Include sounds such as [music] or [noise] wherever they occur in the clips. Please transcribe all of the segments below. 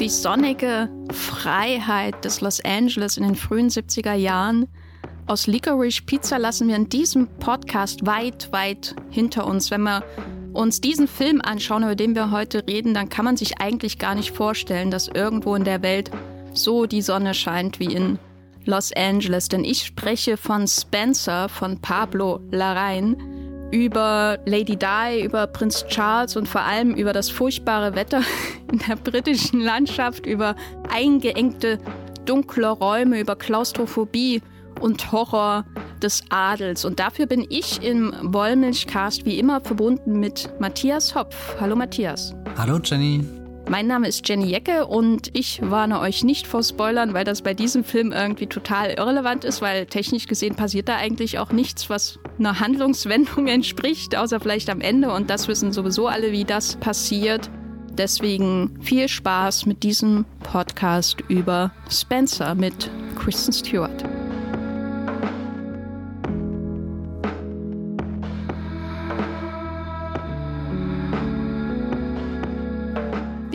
Die sonnige Freiheit des Los Angeles in den frühen 70er Jahren aus Licorice Pizza lassen wir in diesem Podcast weit, weit hinter uns. Wenn wir uns diesen Film anschauen, über den wir heute reden, dann kann man sich eigentlich gar nicht vorstellen, dass irgendwo in der Welt so die Sonne scheint wie in Los Angeles. Denn ich spreche von Spencer, von Pablo Larraín, über Lady Di, über Prinz Charles und vor allem über das furchtbare Wetter [laughs] in der britischen Landschaft, über eingeengte dunkle Räume, über Klaustrophobie und Horror des Adels. Und dafür bin ich im Wollmilchcast wie immer verbunden mit Matthias Hopf. Hallo Matthias. Hallo Jenny. Mein Name ist Jenny Jecke und ich warne euch nicht vor Spoilern, weil das bei diesem Film irgendwie total irrelevant ist, weil technisch gesehen passiert da eigentlich auch nichts, was einer Handlungswendung [laughs] entspricht, außer vielleicht am Ende. Und das wissen sowieso alle, wie das passiert. Deswegen viel Spaß mit diesem Podcast über Spencer mit Kristen Stewart.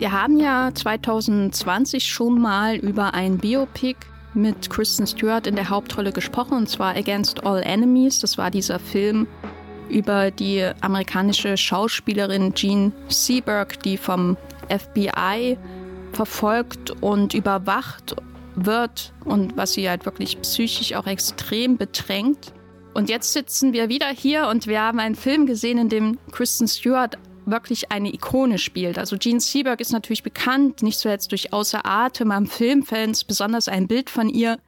Wir haben ja 2020 schon mal über ein Biopic mit Kristen Stewart in der Hauptrolle gesprochen, und zwar Against All Enemies. Das war dieser Film über die amerikanische Schauspielerin Jean Seberg, die vom FBI verfolgt und überwacht wird und was sie halt wirklich psychisch auch extrem bedrängt. Und jetzt sitzen wir wieder hier und wir haben einen Film gesehen, in dem Kristen Stewart wirklich eine Ikone spielt. Also Jean Seberg ist natürlich bekannt, nicht zuletzt durch Außer Atem am Filmfans, besonders ein Bild von ihr.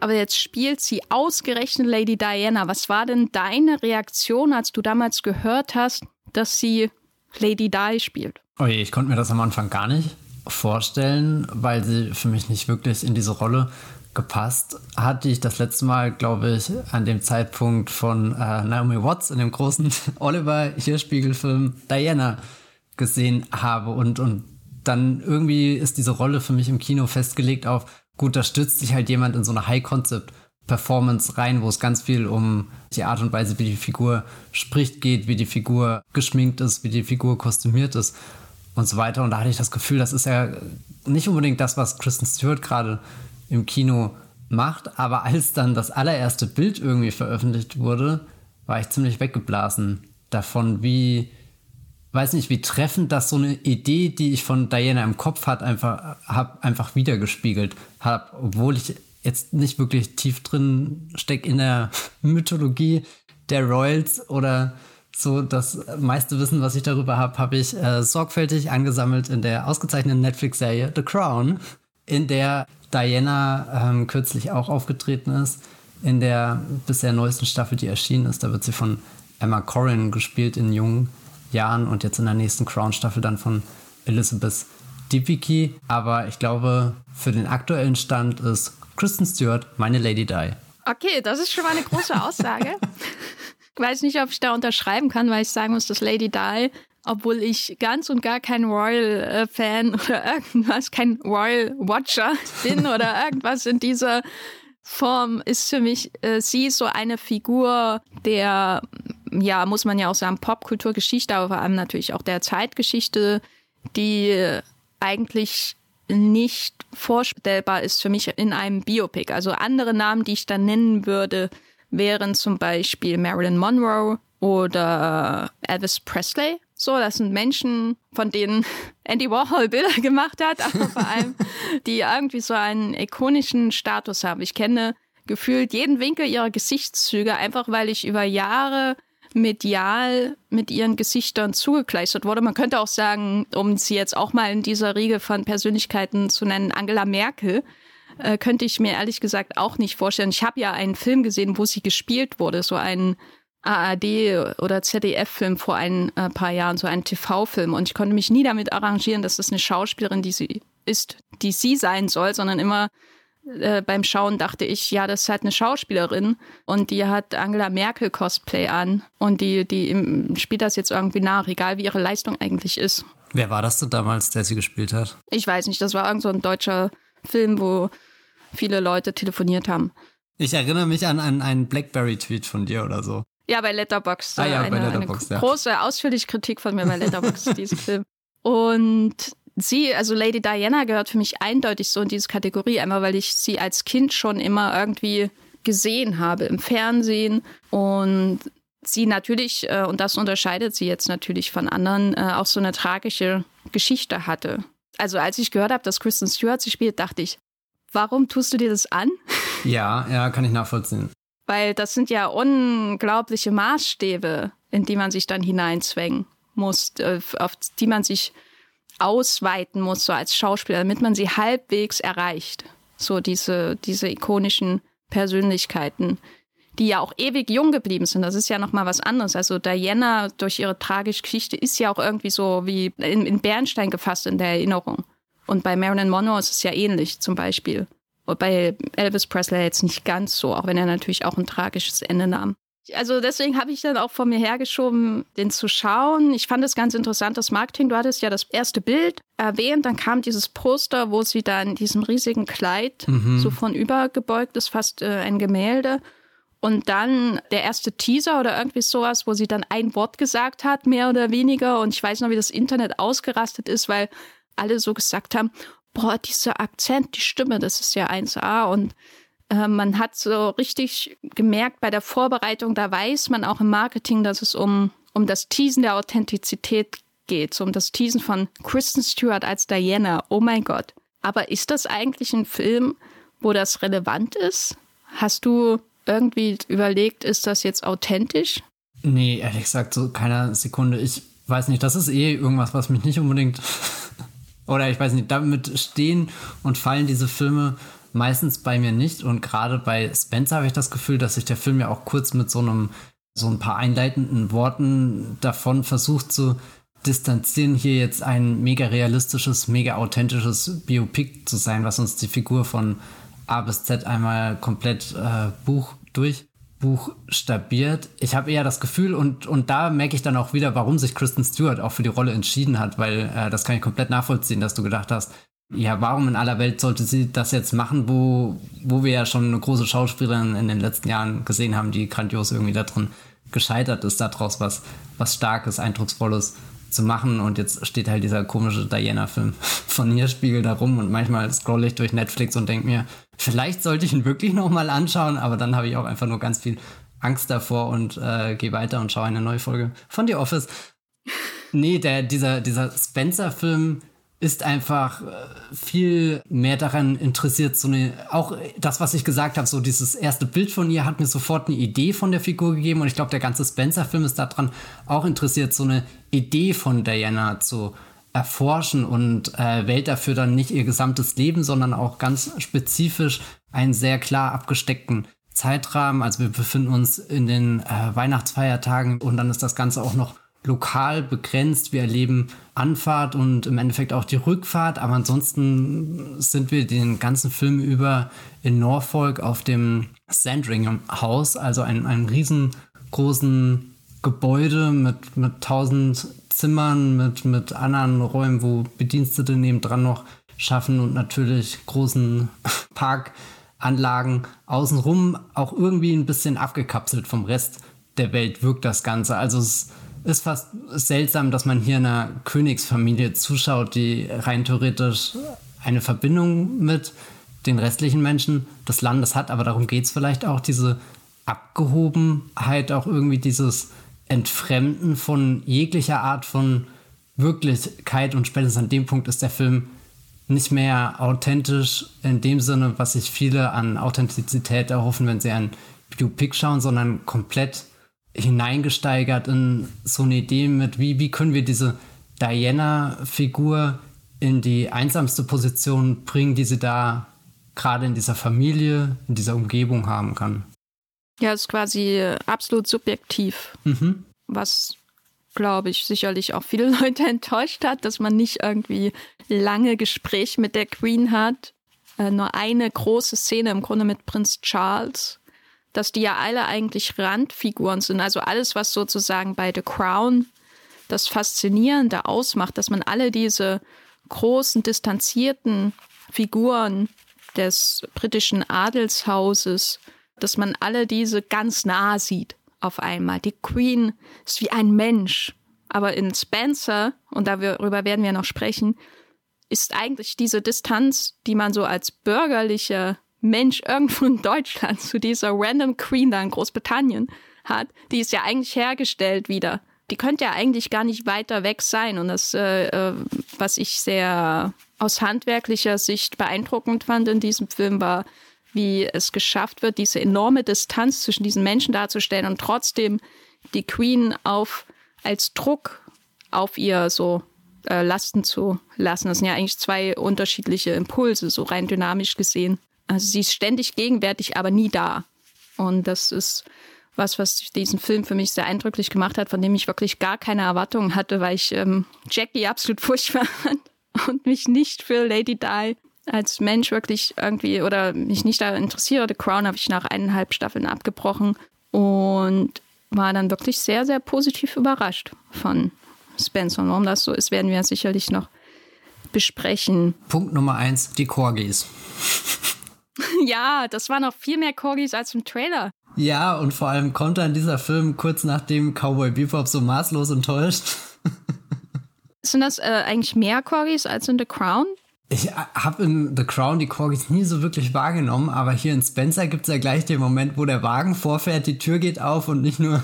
Aber jetzt spielt sie ausgerechnet Lady Diana. Was war denn deine Reaktion, als du damals gehört hast, dass sie Lady Di spielt? Oh je, ich konnte mir das am Anfang gar nicht vorstellen, weil sie für mich nicht wirklich in diese Rolle gepasst hat, die ich das letzte Mal, glaube ich, an dem Zeitpunkt von äh, Naomi Watts in dem großen [laughs] Oliver Hirschspiegel-Film Diana gesehen habe. Und, und dann irgendwie ist diese Rolle für mich im Kino festgelegt auf, gut, da stützt sich halt jemand in so eine High-Concept-Performance rein, wo es ganz viel um die Art und Weise, wie die Figur spricht, geht, wie die Figur geschminkt ist, wie die Figur kostümiert ist und so weiter. Und da hatte ich das Gefühl, das ist ja nicht unbedingt das, was Kristen Stewart gerade im Kino macht. Aber als dann das allererste Bild irgendwie veröffentlicht wurde, war ich ziemlich weggeblasen davon, wie, weiß nicht, wie treffend das so eine Idee, die ich von Diana im Kopf hat, einfach, hab, einfach wiedergespiegelt habe, obwohl ich jetzt nicht wirklich tief drin stecke in der [laughs] Mythologie der Royals oder so das meiste Wissen, was ich darüber habe, habe ich äh, sorgfältig angesammelt in der ausgezeichneten Netflix-Serie The Crown, in der Diana ähm, kürzlich auch aufgetreten ist. In der bisher neuesten Staffel, die erschienen ist, da wird sie von Emma Corrin gespielt in jungen Jahren und jetzt in der nächsten Crown-Staffel dann von Elizabeth Debicki. Aber ich glaube, für den aktuellen Stand ist Kristen Stewart meine Lady Di. Okay, das ist schon mal eine große Aussage. [laughs] ich weiß nicht, ob ich da unterschreiben kann, weil ich sagen muss, dass Lady Di obwohl ich ganz und gar kein Royal-Fan [laughs] oder irgendwas, kein Royal-Watcher bin [laughs] oder irgendwas in dieser Form, ist für mich äh, sie so eine Figur der, ja, muss man ja auch sagen, Popkulturgeschichte, aber vor allem natürlich auch der Zeitgeschichte, die eigentlich nicht vorstellbar ist für mich in einem Biopic. Also andere Namen, die ich da nennen würde, wären zum Beispiel Marilyn Monroe oder Elvis Presley. So, das sind Menschen, von denen [laughs] Andy Warhol Bilder gemacht hat, aber vor allem, [laughs] die irgendwie so einen ikonischen Status haben. Ich kenne gefühlt jeden Winkel ihrer Gesichtszüge, einfach weil ich über Jahre medial mit ihren Gesichtern zugekleistert wurde. Man könnte auch sagen, um sie jetzt auch mal in dieser Riege von Persönlichkeiten zu nennen, Angela Merkel, äh, könnte ich mir ehrlich gesagt auch nicht vorstellen. Ich habe ja einen Film gesehen, wo sie gespielt wurde, so einen ARD oder ZDF-Film vor ein äh, paar Jahren, so ein TV-Film. Und ich konnte mich nie damit arrangieren, dass das eine Schauspielerin, die sie ist, die sie sein soll, sondern immer äh, beim Schauen dachte ich, ja, das ist halt eine Schauspielerin und die hat Angela Merkel Cosplay an und die, die im, spielt das jetzt irgendwie nach, egal wie ihre Leistung eigentlich ist. Wer war das denn damals, der sie gespielt hat? Ich weiß nicht, das war irgend so ein deutscher Film, wo viele Leute telefoniert haben. Ich erinnere mich an, an einen Blackberry-Tweet von dir oder so. Ja, bei Letterboxd. Ah, ja, eine, bei Letterboxd, eine ja. große, ausführliche Kritik von mir bei Letterboxd, [laughs] diesen Film. Und sie, also Lady Diana, gehört für mich eindeutig so in diese Kategorie, einmal weil ich sie als Kind schon immer irgendwie gesehen habe im Fernsehen und sie natürlich, äh, und das unterscheidet sie jetzt natürlich von anderen, äh, auch so eine tragische Geschichte hatte. Also als ich gehört habe, dass Kristen Stewart sie spielt, dachte ich, warum tust du dir das an? Ja, ja, kann ich nachvollziehen. Weil das sind ja unglaubliche Maßstäbe, in die man sich dann hineinzwängen muss, äh, auf die man sich ausweiten muss, so als Schauspieler, damit man sie halbwegs erreicht. So diese, diese ikonischen Persönlichkeiten, die ja auch ewig jung geblieben sind. Das ist ja nochmal was anderes. Also Diana durch ihre tragische Geschichte ist ja auch irgendwie so wie in, in Bernstein gefasst in der Erinnerung. Und bei Marilyn Monroe ist es ja ähnlich zum Beispiel. Bei Elvis Presley jetzt nicht ganz so, auch wenn er natürlich auch ein tragisches Ende nahm. Also deswegen habe ich dann auch vor mir hergeschoben, den zu schauen. Ich fand es ganz interessant, das Marketing. Du hattest ja das erste Bild erwähnt, dann kam dieses Poster, wo sie da in diesem riesigen Kleid Mhm. so von übergebeugt ist, fast äh, ein Gemälde. Und dann der erste Teaser oder irgendwie sowas, wo sie dann ein Wort gesagt hat, mehr oder weniger. Und ich weiß noch, wie das Internet ausgerastet ist, weil alle so gesagt haben, boah, dieser Akzent, die Stimme, das ist ja 1A. Und äh, man hat so richtig gemerkt bei der Vorbereitung, da weiß man auch im Marketing, dass es um, um das Teasen der Authentizität geht, so um das Teasen von Kristen Stewart als Diana. Oh mein Gott. Aber ist das eigentlich ein Film, wo das relevant ist? Hast du irgendwie überlegt, ist das jetzt authentisch? Nee, ehrlich gesagt, so keiner Sekunde. Ich weiß nicht, das ist eh irgendwas, was mich nicht unbedingt. Oder ich weiß nicht, damit stehen und fallen diese Filme meistens bei mir nicht. Und gerade bei Spencer habe ich das Gefühl, dass sich der Film ja auch kurz mit so einem, so ein paar einleitenden Worten davon versucht zu distanzieren, hier jetzt ein mega realistisches, mega authentisches Biopic zu sein, was uns die Figur von A bis Z einmal komplett äh, Buch durch buchstabiert. Ich habe eher das Gefühl, und, und da merke ich dann auch wieder, warum sich Kristen Stewart auch für die Rolle entschieden hat, weil äh, das kann ich komplett nachvollziehen, dass du gedacht hast, ja, warum in aller Welt sollte sie das jetzt machen, wo, wo wir ja schon eine große Schauspielerin in den letzten Jahren gesehen haben, die grandios irgendwie da drin gescheitert ist, daraus was, was Starkes, Eindrucksvolles zu machen. Und jetzt steht halt dieser komische Diana-Film [laughs] von ihr Spiegel da rum und manchmal scroll ich durch Netflix und denke mir, vielleicht sollte ich ihn wirklich nochmal anschauen, aber dann habe ich auch einfach nur ganz viel Angst davor und äh, gehe weiter und schaue eine neue Folge von The Office. Nee, der, dieser, dieser Spencer-Film ist einfach äh, viel mehr daran interessiert, so eine, auch das, was ich gesagt habe, so dieses erste Bild von ihr hat mir sofort eine Idee von der Figur gegeben und ich glaube, der ganze Spencer-Film ist daran auch interessiert, so eine Idee von Diana zu erforschen und äh, wählt dafür dann nicht ihr gesamtes Leben, sondern auch ganz spezifisch einen sehr klar abgesteckten Zeitrahmen. Also wir befinden uns in den äh, Weihnachtsfeiertagen und dann ist das Ganze auch noch lokal begrenzt. Wir erleben Anfahrt und im Endeffekt auch die Rückfahrt, aber ansonsten sind wir den ganzen Film über in Norfolk auf dem Sandringham Haus, also einem, einem riesengroßen Gebäude mit, mit tausend Zimmern, mit, mit anderen Räumen, wo Bedienstete nebendran noch schaffen und natürlich großen [laughs] Parkanlagen außenrum, auch irgendwie ein bisschen abgekapselt vom Rest der Welt wirkt das Ganze. Also es ist fast seltsam, dass man hier einer Königsfamilie zuschaut, die rein theoretisch eine Verbindung mit den restlichen Menschen des Landes hat, aber darum geht es vielleicht auch, diese Abgehobenheit, auch irgendwie dieses Entfremden von jeglicher Art von Wirklichkeit und spätestens an dem Punkt ist der Film nicht mehr authentisch in dem Sinne, was sich viele an Authentizität erhoffen, wenn sie ein Biopic schauen, sondern komplett hineingesteigert in so eine Idee mit, wie, wie können wir diese Diana-Figur in die einsamste Position bringen, die sie da gerade in dieser Familie, in dieser Umgebung haben kann. Ja, ist quasi äh, absolut subjektiv, Mhm. was, glaube ich, sicherlich auch viele [laughs] Leute enttäuscht hat, dass man nicht irgendwie lange Gespräche mit der Queen hat. Äh, nur eine große Szene im Grunde mit Prinz Charles, dass die ja alle eigentlich Randfiguren sind. Also alles, was sozusagen bei The Crown das Faszinierende ausmacht, dass man alle diese großen, distanzierten Figuren des britischen Adelshauses dass man alle diese ganz nah sieht auf einmal. Die Queen ist wie ein Mensch. Aber in Spencer, und darüber werden wir noch sprechen, ist eigentlich diese Distanz, die man so als bürgerlicher Mensch irgendwo in Deutschland zu dieser random Queen da in Großbritannien hat, die ist ja eigentlich hergestellt wieder. Die könnte ja eigentlich gar nicht weiter weg sein. Und das, äh, äh was ich sehr aus handwerklicher Sicht beeindruckend fand in diesem Film, war, wie es geschafft wird, diese enorme Distanz zwischen diesen Menschen darzustellen und trotzdem die Queen auf als Druck auf ihr so äh, lasten zu lassen. Das sind ja eigentlich zwei unterschiedliche Impulse, so rein dynamisch gesehen. Also sie ist ständig gegenwärtig, aber nie da. Und das ist was, was diesen Film für mich sehr eindrücklich gemacht hat, von dem ich wirklich gar keine Erwartungen hatte, weil ich ähm, Jackie absolut furchtbar fand und mich nicht für Lady Di als Mensch wirklich irgendwie oder mich nicht da interessiere. The Crown habe ich nach eineinhalb Staffeln abgebrochen und war dann wirklich sehr, sehr positiv überrascht von Spencer. Und warum das so ist, werden wir sicherlich noch besprechen. Punkt Nummer eins, die Corgis. [laughs] ja, das waren noch viel mehr Corgis als im Trailer. Ja, und vor allem kommt dann dieser Film kurz nachdem Cowboy Bebop so maßlos enttäuscht. [laughs] Sind das äh, eigentlich mehr Corgis als in The Crown? Ich habe in The Crown die Corgis nie so wirklich wahrgenommen, aber hier in Spencer gibt es ja gleich den Moment, wo der Wagen vorfährt, die Tür geht auf und nicht nur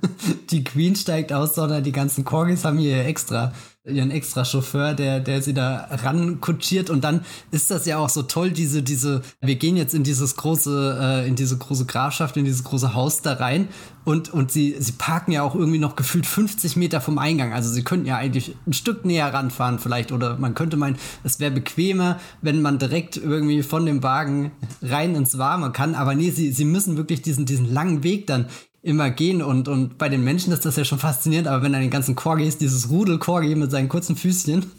[laughs] die Queen steigt aus, sondern die ganzen Corgis haben hier extra ihren extra Chauffeur, der, der sie da rankutschiert. Und dann ist das ja auch so toll, diese, diese, wir gehen jetzt in dieses große, äh, in diese große Grafschaft, in dieses große Haus da rein. Und, und sie, sie parken ja auch irgendwie noch gefühlt 50 Meter vom Eingang, also sie könnten ja eigentlich ein Stück näher ranfahren vielleicht. Oder man könnte meinen, es wäre bequemer, wenn man direkt irgendwie von dem Wagen rein ins Warme kann, aber nee, sie, sie müssen wirklich diesen, diesen langen Weg dann immer gehen und, und bei den Menschen ist das ja schon faszinierend, aber wenn dann den ganzen Corgis, dieses Rudel Corgi mit seinen kurzen Füßchen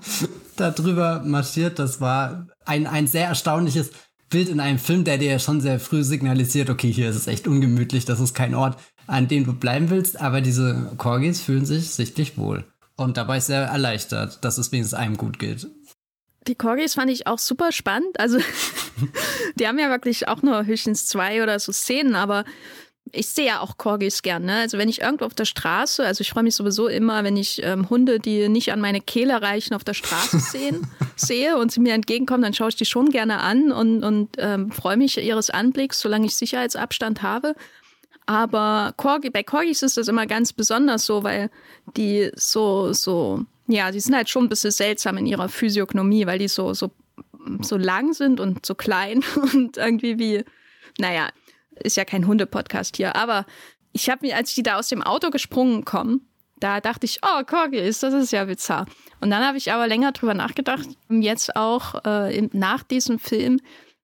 [laughs] da drüber marschiert, das war ein, ein sehr erstaunliches Bild in einem Film, der dir ja schon sehr früh signalisiert, okay, hier ist es echt ungemütlich, das ist kein Ort, an dem du bleiben willst, aber diese Corgis fühlen sich sichtlich wohl. Und dabei sehr erleichtert, dass es wenigstens einem gut geht. Die Corgis fand ich auch super spannend. Also, [laughs] die haben ja wirklich auch nur höchstens zwei oder so Szenen, aber ich sehe ja auch Corgis gern. Ne? Also wenn ich irgendwo auf der Straße, also ich freue mich sowieso immer, wenn ich ähm, Hunde, die nicht an meine Kehle reichen, auf der Straße sehen, [laughs] sehe und sie mir entgegenkommen, dann schaue ich die schon gerne an und, und ähm, freue mich ihres Anblicks, solange ich Sicherheitsabstand habe. Aber Corgi, bei Corgis ist das immer ganz besonders so, weil die so, so, ja, die sind halt schon ein bisschen seltsam in ihrer Physiognomie, weil die so, so, so lang sind und so klein [laughs] und irgendwie wie, naja, ist ja kein Hunde-Podcast hier, aber ich habe mir, als die da aus dem Auto gesprungen kommen, da dachte ich, oh, Corgis, das ist ja bizarr. Und dann habe ich aber länger drüber nachgedacht, jetzt auch äh, nach diesem Film,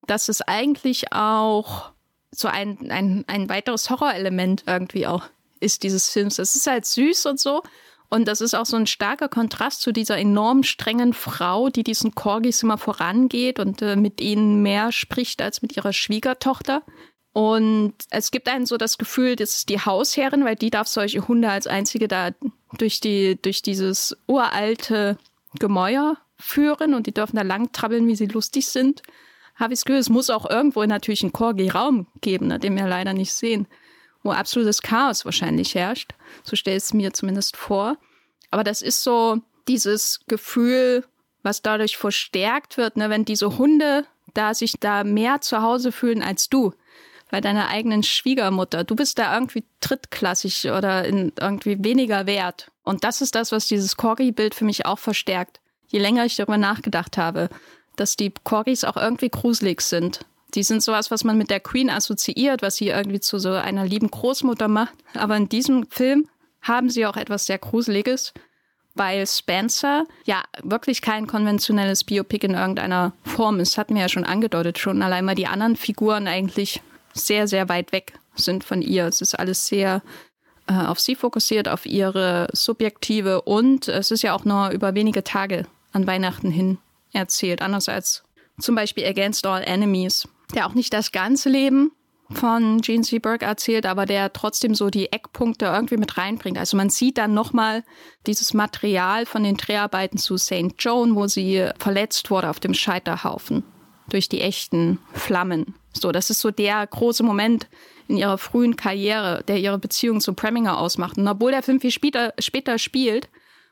dass es eigentlich auch so ein, ein, ein weiteres Horrorelement irgendwie auch ist, dieses Films. Es ist halt süß und so. Und das ist auch so ein starker Kontrast zu dieser enorm strengen Frau, die diesen Corgis immer vorangeht und äh, mit ihnen mehr spricht als mit ihrer Schwiegertochter. Und es gibt einen so das Gefühl, das ist die Hausherrin, weil die darf solche Hunde als einzige da durch die, durch dieses uralte Gemäuer führen und die dürfen da lang trabbeln, wie sie lustig sind. Habe ich das Gefühl, es muss auch irgendwo natürlich einen Corgi-Raum geben, ne, den wir leider nicht sehen, wo absolutes Chaos wahrscheinlich herrscht. So stelle ich es mir zumindest vor. Aber das ist so dieses Gefühl, was dadurch verstärkt wird, ne, wenn diese Hunde da sich da mehr zu Hause fühlen als du bei deiner eigenen Schwiegermutter. Du bist da irgendwie drittklassig oder irgendwie weniger wert. Und das ist das, was dieses Corgi-Bild für mich auch verstärkt. Je länger ich darüber nachgedacht habe, dass die Corgis auch irgendwie gruselig sind. Die sind sowas, was man mit der Queen assoziiert, was sie irgendwie zu so einer lieben Großmutter macht. Aber in diesem Film haben sie auch etwas sehr Gruseliges, weil Spencer ja wirklich kein konventionelles Biopic in irgendeiner Form ist. Hatten wir ja schon angedeutet, schon allein mal die anderen Figuren eigentlich sehr, sehr weit weg sind von ihr. Es ist alles sehr äh, auf sie fokussiert, auf ihre subjektive und es ist ja auch nur über wenige Tage an Weihnachten hin erzählt. Anders als zum Beispiel Against All Enemies, der auch nicht das ganze Leben von Gene Seberg erzählt, aber der trotzdem so die Eckpunkte irgendwie mit reinbringt. Also man sieht dann nochmal dieses Material von den Dreharbeiten zu St. Joan, wo sie verletzt wurde auf dem Scheiterhaufen durch die echten Flammen. So, das ist so der große Moment in ihrer frühen Karriere, der ihre Beziehung zu Preminger ausmacht. Und obwohl der Film viel später, später spielt,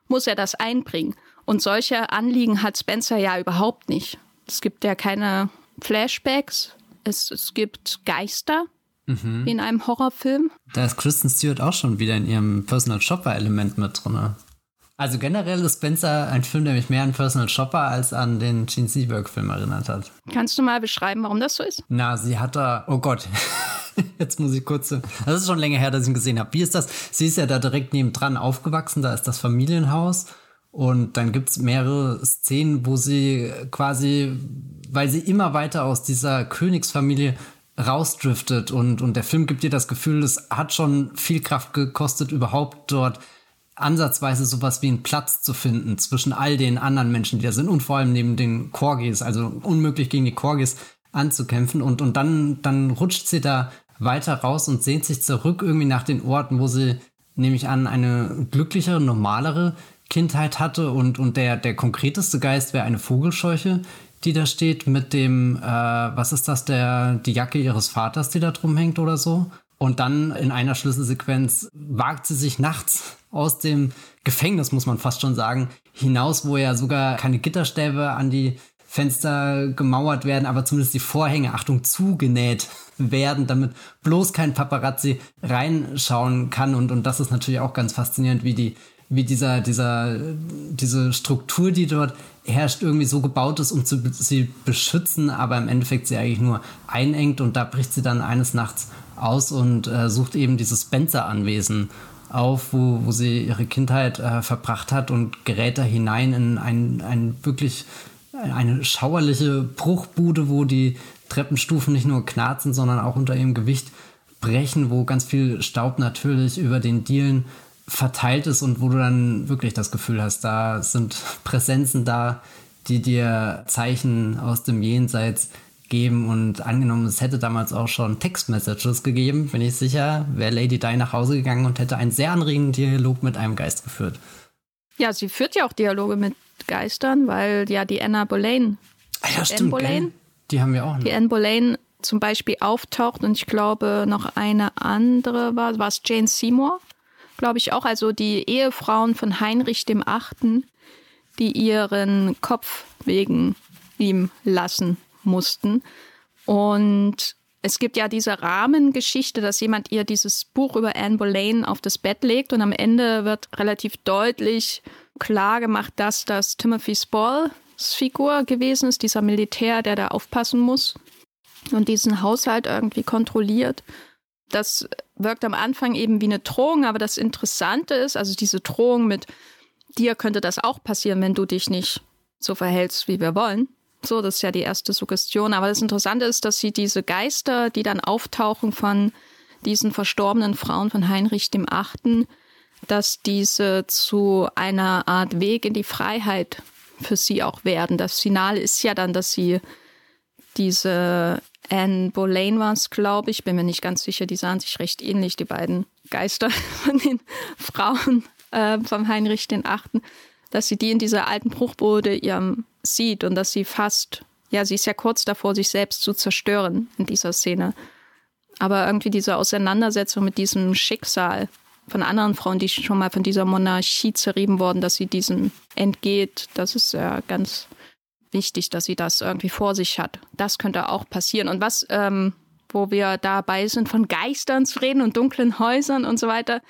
muss er das einbringen. Und solche Anliegen hat Spencer ja überhaupt nicht. Es gibt ja keine Flashbacks, es, es gibt Geister mhm. in einem Horrorfilm. Da ist Kristen Stewart auch schon wieder in ihrem Personal Shopper-Element mit drin. Also generell ist Spencer ein Film, der mich mehr an Personal Shopper als an den Gene Seberg-Film erinnert hat. Kannst du mal beschreiben, warum das so ist? Na, sie hat da, oh Gott, [laughs] jetzt muss ich kurz, das ist schon länger her, dass ich ihn gesehen habe. Wie ist das? Sie ist ja da direkt nebendran aufgewachsen, da ist das Familienhaus und dann gibt es mehrere Szenen, wo sie quasi, weil sie immer weiter aus dieser Königsfamilie rausdriftet und, und der Film gibt dir das Gefühl, es hat schon viel Kraft gekostet, überhaupt dort ansatzweise sowas wie einen Platz zu finden zwischen all den anderen Menschen, die da sind und vor allem neben den Corgis, also unmöglich gegen die Corgis anzukämpfen und, und dann, dann rutscht sie da weiter raus und sehnt sich zurück irgendwie nach den Orten, wo sie, nehme ich an, eine glücklichere, normalere Kindheit hatte und, und der, der konkreteste Geist wäre eine Vogelscheuche, die da steht mit dem, äh, was ist das, der, die Jacke ihres Vaters, die da drum hängt oder so. Und dann in einer Schlüsselsequenz wagt sie sich nachts aus dem Gefängnis, muss man fast schon sagen, hinaus, wo ja sogar keine Gitterstäbe an die Fenster gemauert werden, aber zumindest die Vorhänge, Achtung, zugenäht werden, damit bloß kein Paparazzi reinschauen kann. Und, und das ist natürlich auch ganz faszinierend, wie die, wie dieser, dieser, diese Struktur, die dort herrscht, irgendwie so gebaut ist, um zu, sie beschützen, aber im Endeffekt sie eigentlich nur einengt und da bricht sie dann eines Nachts aus und äh, sucht eben dieses Spencer-Anwesen auf, wo, wo sie ihre Kindheit äh, verbracht hat und gerät da hinein in ein, ein wirklich eine schauerliche Bruchbude, wo die Treppenstufen nicht nur knarzen, sondern auch unter ihrem Gewicht brechen, wo ganz viel Staub natürlich über den Dielen verteilt ist und wo du dann wirklich das Gefühl hast, da sind Präsenzen da, die dir Zeichen aus dem Jenseits geben und angenommen, es hätte damals auch schon Textmessages gegeben, bin ich sicher, wäre Lady Di nach Hause gegangen und hätte einen sehr anregenden Dialog mit einem Geist geführt. Ja, sie führt ja auch Dialoge mit Geistern, weil ja die Anna Boleyn, ah, ja, stimmt, Boleyn, die haben wir auch. Noch. Die Anne Boleyn zum Beispiel auftaucht und ich glaube noch eine andere war, war es Jane Seymour, glaube ich auch, also die Ehefrauen von Heinrich dem Achten, die ihren Kopf wegen ihm lassen mussten. Und es gibt ja diese Rahmengeschichte, dass jemand ihr dieses Buch über Anne Boleyn auf das Bett legt und am Ende wird relativ deutlich klar gemacht, dass das Timothy Spalls Figur gewesen ist, dieser Militär, der da aufpassen muss und diesen Haushalt irgendwie kontrolliert. Das wirkt am Anfang eben wie eine Drohung, aber das Interessante ist, also diese Drohung mit dir könnte das auch passieren, wenn du dich nicht so verhältst, wie wir wollen. So, das ist ja die erste Suggestion. Aber das Interessante ist, dass sie diese Geister, die dann auftauchen von diesen verstorbenen Frauen von Heinrich dem Achten, dass diese zu einer Art Weg in die Freiheit für sie auch werden. Das Finale ist ja dann, dass sie diese Anne Boleyn war es, glaube ich, bin mir nicht ganz sicher, die sahen sich recht ähnlich, die beiden Geister [laughs] von den Frauen äh, von Heinrich den Achten, dass sie die in dieser alten Bruchbude ihrem sieht und dass sie fast, ja, sie ist ja kurz davor, sich selbst zu zerstören in dieser Szene. Aber irgendwie diese Auseinandersetzung mit diesem Schicksal von anderen Frauen, die schon mal von dieser Monarchie zerrieben worden, dass sie diesem entgeht, das ist ja ganz wichtig, dass sie das irgendwie vor sich hat. Das könnte auch passieren. Und was, ähm, wo wir dabei sind, von Geistern zu reden und dunklen Häusern und so weiter,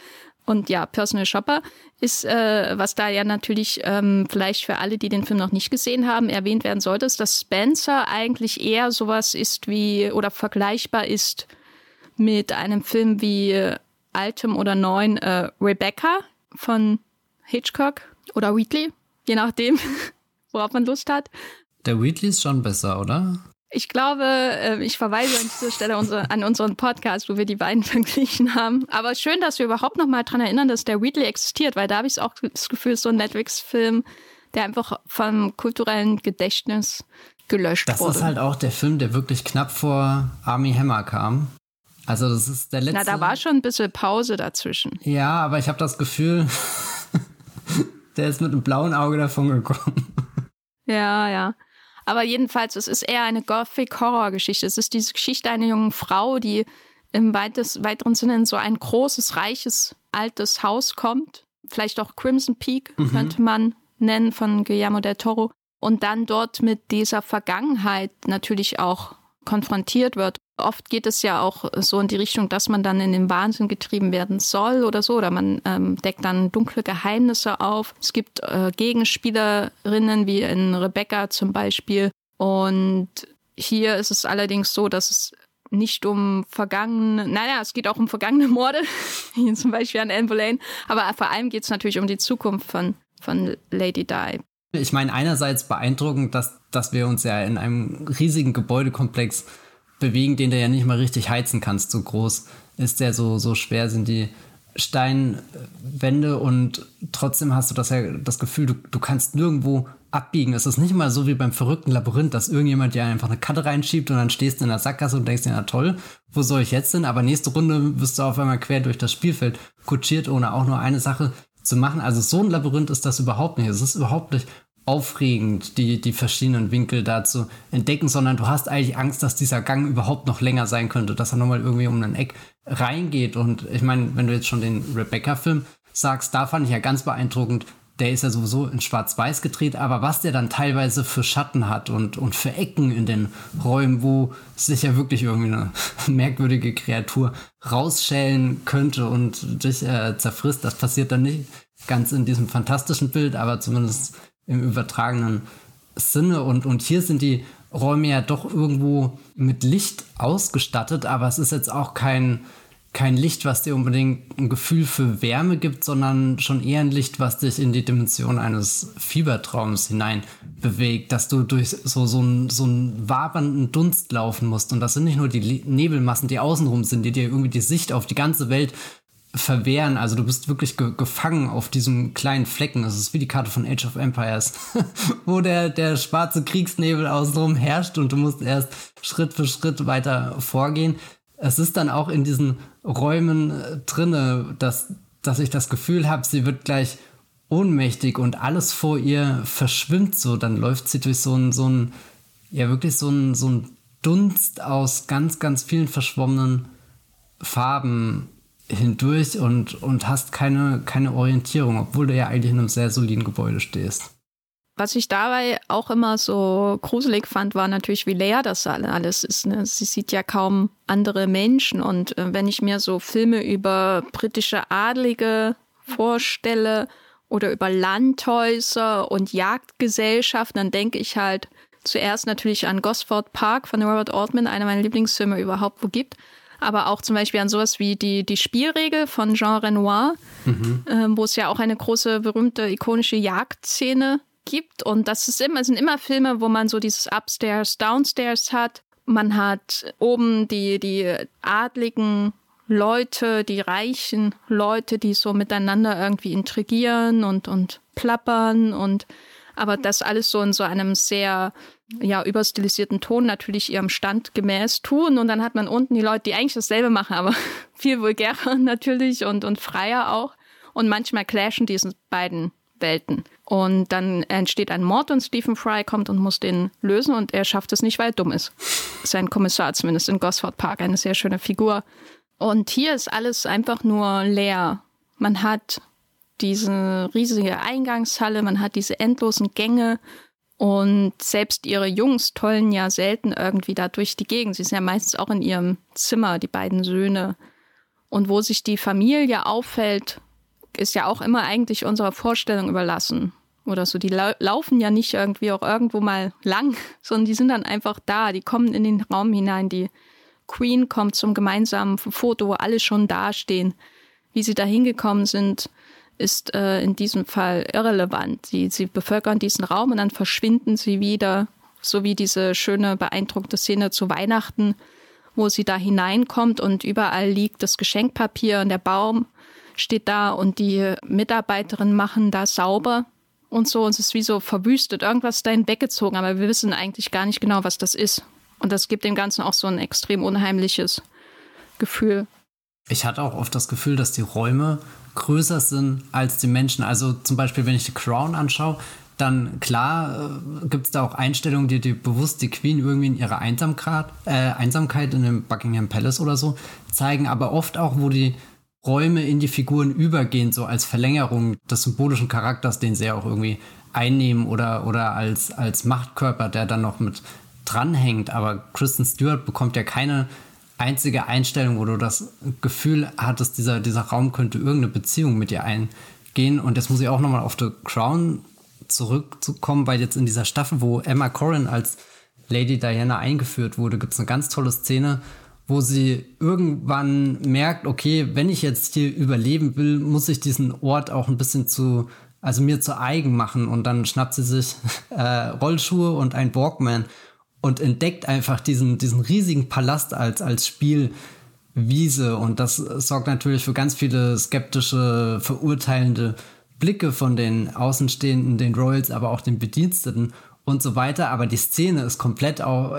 und ja, Personal Shopper ist, äh, was da ja natürlich ähm, vielleicht für alle, die den Film noch nicht gesehen haben, erwähnt werden sollte, ist, dass Spencer eigentlich eher sowas ist wie oder vergleichbar ist mit einem Film wie äh, altem oder neuen äh, Rebecca von Hitchcock oder Wheatley, je nachdem, [laughs] worauf man Lust hat. Der Wheatley ist schon besser, oder? Ich glaube, äh, ich verweise an dieser Stelle an unseren Podcast, wo wir die beiden [laughs] verglichen haben. Aber schön, dass wir überhaupt noch mal daran erinnern, dass der Wheatley existiert, weil da habe ich auch das Gefühl, so ein Netflix-Film, der einfach vom kulturellen Gedächtnis gelöscht das wurde. Das ist halt auch der Film, der wirklich knapp vor Army Hammer kam. Also das ist der letzte. Na, da war schon ein bisschen Pause dazwischen. Ja, aber ich habe das Gefühl, [laughs] der ist mit einem blauen Auge davon gekommen. Ja, ja. Aber jedenfalls, es ist eher eine Gothic-Horror-Geschichte. Es ist diese Geschichte einer jungen Frau, die im weites, weiteren Sinne in so ein großes, reiches, altes Haus kommt. Vielleicht auch Crimson Peak mhm. könnte man nennen von Guillermo del Toro. Und dann dort mit dieser Vergangenheit natürlich auch konfrontiert wird. Oft geht es ja auch so in die Richtung, dass man dann in den Wahnsinn getrieben werden soll oder so, oder man ähm, deckt dann dunkle Geheimnisse auf. Es gibt äh, Gegenspielerinnen wie in Rebecca zum Beispiel. Und hier ist es allerdings so, dass es nicht um vergangene, naja, es geht auch um vergangene Morde, [laughs] wie zum Beispiel an Anne Boleyn, aber vor allem geht es natürlich um die Zukunft von, von Lady Di. Ich meine, einerseits beeindruckend, dass, dass wir uns ja in einem riesigen Gebäudekomplex bewegen, den du ja nicht mal richtig heizen kannst. So groß ist der, so, so schwer sind die Steinwände und trotzdem hast du das ja das Gefühl, du, du kannst nirgendwo abbiegen. Es ist nicht mal so wie beim verrückten Labyrinth, dass irgendjemand dir einfach eine Karte reinschiebt und dann stehst du in der Sackgasse und denkst dir, na toll, wo soll ich jetzt hin? Aber nächste Runde wirst du auf einmal quer durch das Spielfeld kutschiert, ohne auch nur eine Sache zu machen. Also so ein Labyrinth ist das überhaupt nicht. Es ist überhaupt nicht aufregend, die, die verschiedenen Winkel da zu entdecken, sondern du hast eigentlich Angst, dass dieser Gang überhaupt noch länger sein könnte, dass er nochmal irgendwie um ein Eck reingeht. Und ich meine, wenn du jetzt schon den Rebecca-Film sagst, da fand ich ja ganz beeindruckend, der ist ja sowieso in Schwarz-Weiß gedreht, aber was der dann teilweise für Schatten hat und, und für Ecken in den Räumen, wo sich ja wirklich irgendwie eine [laughs] merkwürdige Kreatur rausschälen könnte und dich äh, zerfrisst, das passiert dann nicht ganz in diesem fantastischen Bild, aber zumindest im übertragenen Sinne. Und, und hier sind die Räume ja doch irgendwo mit Licht ausgestattet, aber es ist jetzt auch kein kein Licht, was dir unbedingt ein Gefühl für Wärme gibt, sondern schon eher ein Licht, was dich in die Dimension eines Fiebertraums hinein bewegt, dass du durch so, so, einen, so einen wabernden Dunst laufen musst. Und das sind nicht nur die Nebelmassen, die außenrum sind, die dir irgendwie die Sicht auf die ganze Welt verwehren. Also du bist wirklich ge gefangen auf diesem kleinen Flecken. Das ist wie die Karte von Age of Empires, [laughs] wo der, der schwarze Kriegsnebel außenrum herrscht und du musst erst Schritt für Schritt weiter vorgehen es ist dann auch in diesen Räumen äh, drinne, dass, dass ich das Gefühl habe, sie wird gleich ohnmächtig und alles vor ihr verschwimmt so. Dann läuft sie durch so ein, so ein ja wirklich so ein, so ein Dunst aus ganz, ganz vielen verschwommenen Farben hindurch und, und hast keine, keine Orientierung, obwohl du ja eigentlich in einem sehr soliden Gebäude stehst. Was ich dabei auch immer so gruselig fand, war natürlich, wie leer das alles ist. Ne? Sie sieht ja kaum andere Menschen. Und äh, wenn ich mir so Filme über britische Adlige vorstelle oder über Landhäuser und Jagdgesellschaften, dann denke ich halt zuerst natürlich an Gosford Park von Robert Altman, einer meiner Lieblingsfilme überhaupt wo gibt. Aber auch zum Beispiel an sowas wie die, die Spielregel von Jean Renoir, mhm. äh, wo es ja auch eine große, berühmte, ikonische Jagdszene gibt. Und das ist immer, sind immer Filme, wo man so dieses Upstairs, Downstairs hat. Man hat oben die, die adligen Leute, die reichen Leute, die so miteinander irgendwie intrigieren und, und plappern und aber das alles so in so einem sehr ja überstilisierten Ton natürlich ihrem Stand gemäß tun und dann hat man unten die Leute, die eigentlich dasselbe machen, aber [laughs] viel vulgärer [laughs] natürlich und und freier auch und manchmal clashen diese beiden Welten. Und dann entsteht ein Mord und Stephen Fry kommt und muss den lösen und er schafft es nicht, weil er dumm ist. Sein Kommissar zumindest in Gosford Park, eine sehr schöne Figur. Und hier ist alles einfach nur leer. Man hat diese riesige Eingangshalle, man hat diese endlosen Gänge und selbst ihre Jungs tollen ja selten irgendwie da durch die Gegend. Sie sind ja meistens auch in ihrem Zimmer, die beiden Söhne. Und wo sich die Familie auffällt, ist ja auch immer eigentlich unserer Vorstellung überlassen. Oder so, die lau laufen ja nicht irgendwie auch irgendwo mal lang, [laughs] sondern die sind dann einfach da, die kommen in den Raum hinein. Die Queen kommt zum gemeinsamen Foto, wo alle schon dastehen. Wie sie da hingekommen sind, ist äh, in diesem Fall irrelevant. Sie, sie bevölkern diesen Raum und dann verschwinden sie wieder, so wie diese schöne, beeindruckte Szene zu Weihnachten, wo sie da hineinkommt und überall liegt das Geschenkpapier und der Baum steht da und die Mitarbeiterinnen machen da sauber und so. Und es ist wie so verwüstet. Irgendwas dahin weggezogen, aber wir wissen eigentlich gar nicht genau, was das ist. Und das gibt dem Ganzen auch so ein extrem unheimliches Gefühl. Ich hatte auch oft das Gefühl, dass die Räume größer sind als die Menschen. Also zum Beispiel, wenn ich die Crown anschaue, dann klar äh, gibt es da auch Einstellungen, die, die bewusst die Queen irgendwie in ihrer Einsamkeit, äh, Einsamkeit in dem Buckingham Palace oder so zeigen, aber oft auch, wo die Räume in die Figuren übergehen, so als Verlängerung des symbolischen Charakters, den sie ja auch irgendwie einnehmen oder, oder als, als Machtkörper, der dann noch mit dranhängt. Aber Kristen Stewart bekommt ja keine einzige Einstellung, wo du das Gefühl hattest, dieser, dieser Raum könnte irgendeine Beziehung mit dir eingehen. Und jetzt muss ich auch nochmal auf The Crown zurückzukommen, weil jetzt in dieser Staffel, wo Emma Corrin als Lady Diana eingeführt wurde, gibt es eine ganz tolle Szene, wo sie irgendwann merkt, okay, wenn ich jetzt hier überleben will, muss ich diesen Ort auch ein bisschen zu, also mir zu eigen machen. Und dann schnappt sie sich [laughs] äh, Rollschuhe und ein Walkman und entdeckt einfach diesen, diesen riesigen Palast als, als Spielwiese. Und das sorgt natürlich für ganz viele skeptische, verurteilende Blicke von den Außenstehenden, den Royals, aber auch den Bediensteten und so weiter. Aber die Szene ist komplett auch,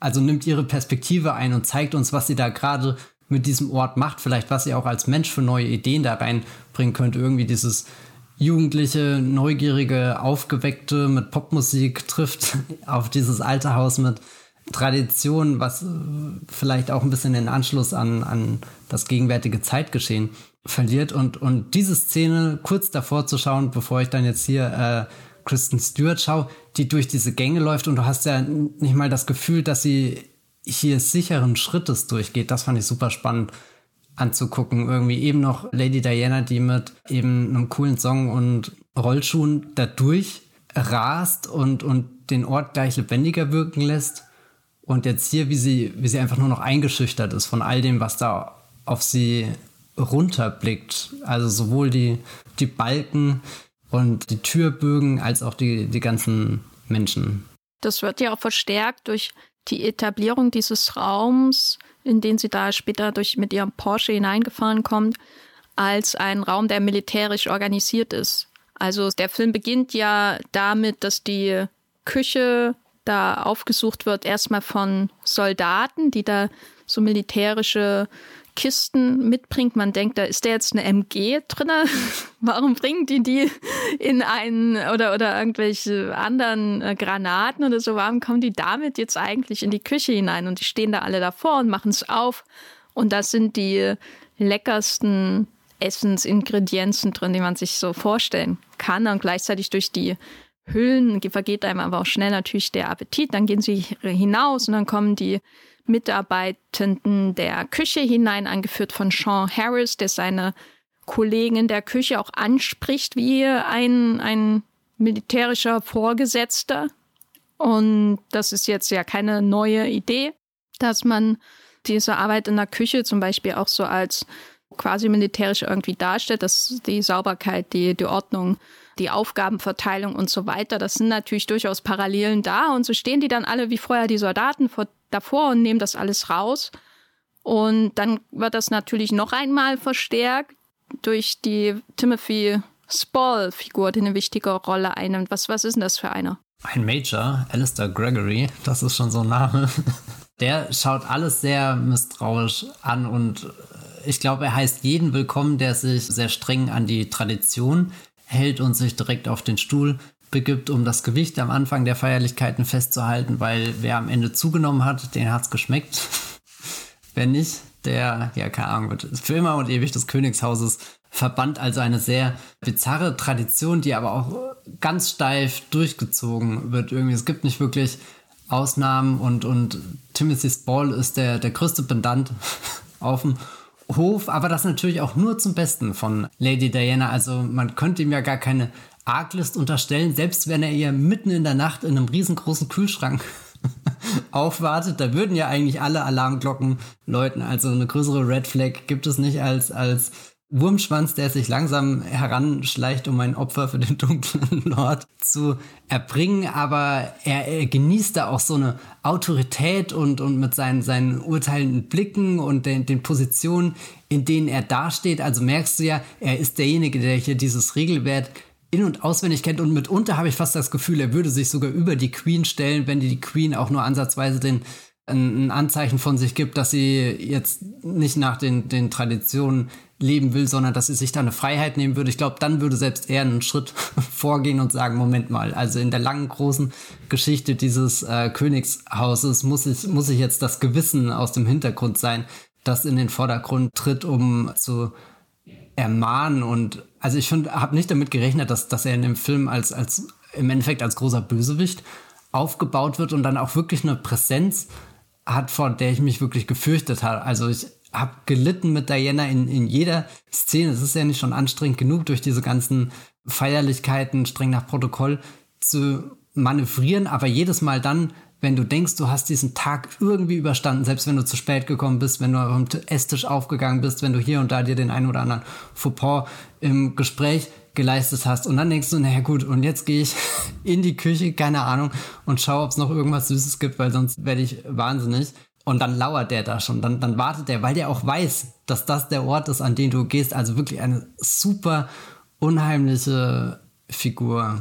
also nimmt ihre Perspektive ein und zeigt uns, was sie da gerade mit diesem Ort macht. Vielleicht, was sie auch als Mensch für neue Ideen da reinbringen könnte. Irgendwie dieses jugendliche, neugierige, aufgeweckte mit Popmusik trifft [laughs] auf dieses alte Haus mit Tradition, was äh, vielleicht auch ein bisschen den Anschluss an, an das gegenwärtige Zeitgeschehen verliert. Und, und diese Szene kurz davor zu schauen, bevor ich dann jetzt hier äh, Kristen Stewart schaue, die durch diese Gänge läuft und du hast ja nicht mal das Gefühl, dass sie hier sicheren Schrittes durchgeht. Das fand ich super spannend anzugucken. Irgendwie eben noch Lady Diana, die mit eben einem coolen Song und Rollschuhen da durch rast und, und den Ort gleich lebendiger wirken lässt. Und jetzt hier, wie sie, wie sie einfach nur noch eingeschüchtert ist von all dem, was da auf sie runterblickt. Also sowohl die, die Balken und die Türbögen als auch die, die ganzen Menschen. Das wird ja auch verstärkt durch die Etablierung dieses Raums in den sie da später durch, mit ihrem Porsche hineingefahren kommt, als ein Raum, der militärisch organisiert ist. Also der Film beginnt ja damit, dass die Küche da aufgesucht wird, erstmal von Soldaten, die da so militärische Kisten mitbringt. Man denkt, da ist da jetzt eine MG drin. [laughs] Warum bringen die die in einen oder, oder irgendwelche anderen äh, Granaten oder so? Warum kommen die damit jetzt eigentlich in die Küche hinein? Und die stehen da alle davor und machen es auf. Und das sind die leckersten Essensingredienzen drin, die man sich so vorstellen kann. Und gleichzeitig durch die Hüllen vergeht einem aber auch schnell natürlich der Appetit. Dann gehen sie hinaus und dann kommen die Mitarbeitenden der Küche hinein, angeführt von Sean Harris, der seine Kollegen in der Küche auch anspricht wie ein, ein militärischer Vorgesetzter. Und das ist jetzt ja keine neue Idee, dass man diese Arbeit in der Küche zum Beispiel auch so als quasi militärisch irgendwie darstellt, dass die Sauberkeit, die, die Ordnung, die Aufgabenverteilung und so weiter, das sind natürlich durchaus Parallelen da. Und so stehen die dann alle wie vorher die Soldaten vor davor und nehme das alles raus. Und dann wird das natürlich noch einmal verstärkt durch die Timothy Spall-Figur, die eine wichtige Rolle einnimmt. Was, was ist denn das für einer? Ein Major, Alistair Gregory, das ist schon so ein Name. [laughs] Der schaut alles sehr misstrauisch an und ich glaube, er heißt jeden willkommen, der sich sehr streng an die Tradition hält und sich direkt auf den Stuhl begibt, um das Gewicht am Anfang der Feierlichkeiten festzuhalten, weil wer am Ende zugenommen hat, den hat es geschmeckt. [laughs] wer nicht, der, ja, keine Ahnung, wird für immer und ewig des Königshauses verbannt. Also eine sehr bizarre Tradition, die aber auch ganz steif durchgezogen wird. Irgendwie, es gibt nicht wirklich Ausnahmen und, und Timothy Spall ist der, der größte Pendant [laughs] auf dem Hof, aber das natürlich auch nur zum Besten von Lady Diana. Also man könnte ihm ja gar keine Arglist unterstellen, selbst wenn er ihr mitten in der Nacht in einem riesengroßen Kühlschrank [laughs] aufwartet, da würden ja eigentlich alle Alarmglocken läuten. Also eine größere Red Flag gibt es nicht als, als Wurmschwanz, der sich langsam heranschleicht, um ein Opfer für den [laughs] dunklen Lord zu erbringen. Aber er, er genießt da auch so eine Autorität und, und mit seinen, seinen urteilenden Blicken und den, den Positionen, in denen er dasteht. Also merkst du ja, er ist derjenige, der hier dieses Regelwerk in- und auswendig kennt und mitunter habe ich fast das Gefühl, er würde sich sogar über die Queen stellen, wenn die Queen auch nur ansatzweise den ein Anzeichen von sich gibt, dass sie jetzt nicht nach den, den Traditionen leben will, sondern dass sie sich da eine Freiheit nehmen würde. Ich glaube, dann würde selbst er einen Schritt [laughs] vorgehen und sagen, Moment mal, also in der langen, großen Geschichte dieses äh, Königshauses muss ich, muss ich jetzt das Gewissen aus dem Hintergrund sein, das in den Vordergrund tritt, um zu ermahnen und also ich habe nicht damit gerechnet, dass, dass er in dem Film als, als im Endeffekt als großer Bösewicht aufgebaut wird und dann auch wirklich eine Präsenz hat, vor der ich mich wirklich gefürchtet habe. Also ich habe gelitten mit Diana in, in jeder Szene. Es ist ja nicht schon anstrengend genug, durch diese ganzen Feierlichkeiten streng nach Protokoll zu manövrieren, aber jedes Mal dann, wenn du denkst, du hast diesen Tag irgendwie überstanden, selbst wenn du zu spät gekommen bist, wenn du am Esstisch aufgegangen bist, wenn du hier und da dir den einen oder anderen Fauxpas im Gespräch geleistet hast. Und dann denkst du, naja gut, und jetzt gehe ich [laughs] in die Küche, keine Ahnung, und schaue, ob es noch irgendwas Süßes gibt, weil sonst werde ich wahnsinnig. Und dann lauert der da schon, dann, dann wartet der, weil der auch weiß, dass das der Ort ist, an den du gehst. Also wirklich eine super unheimliche Figur.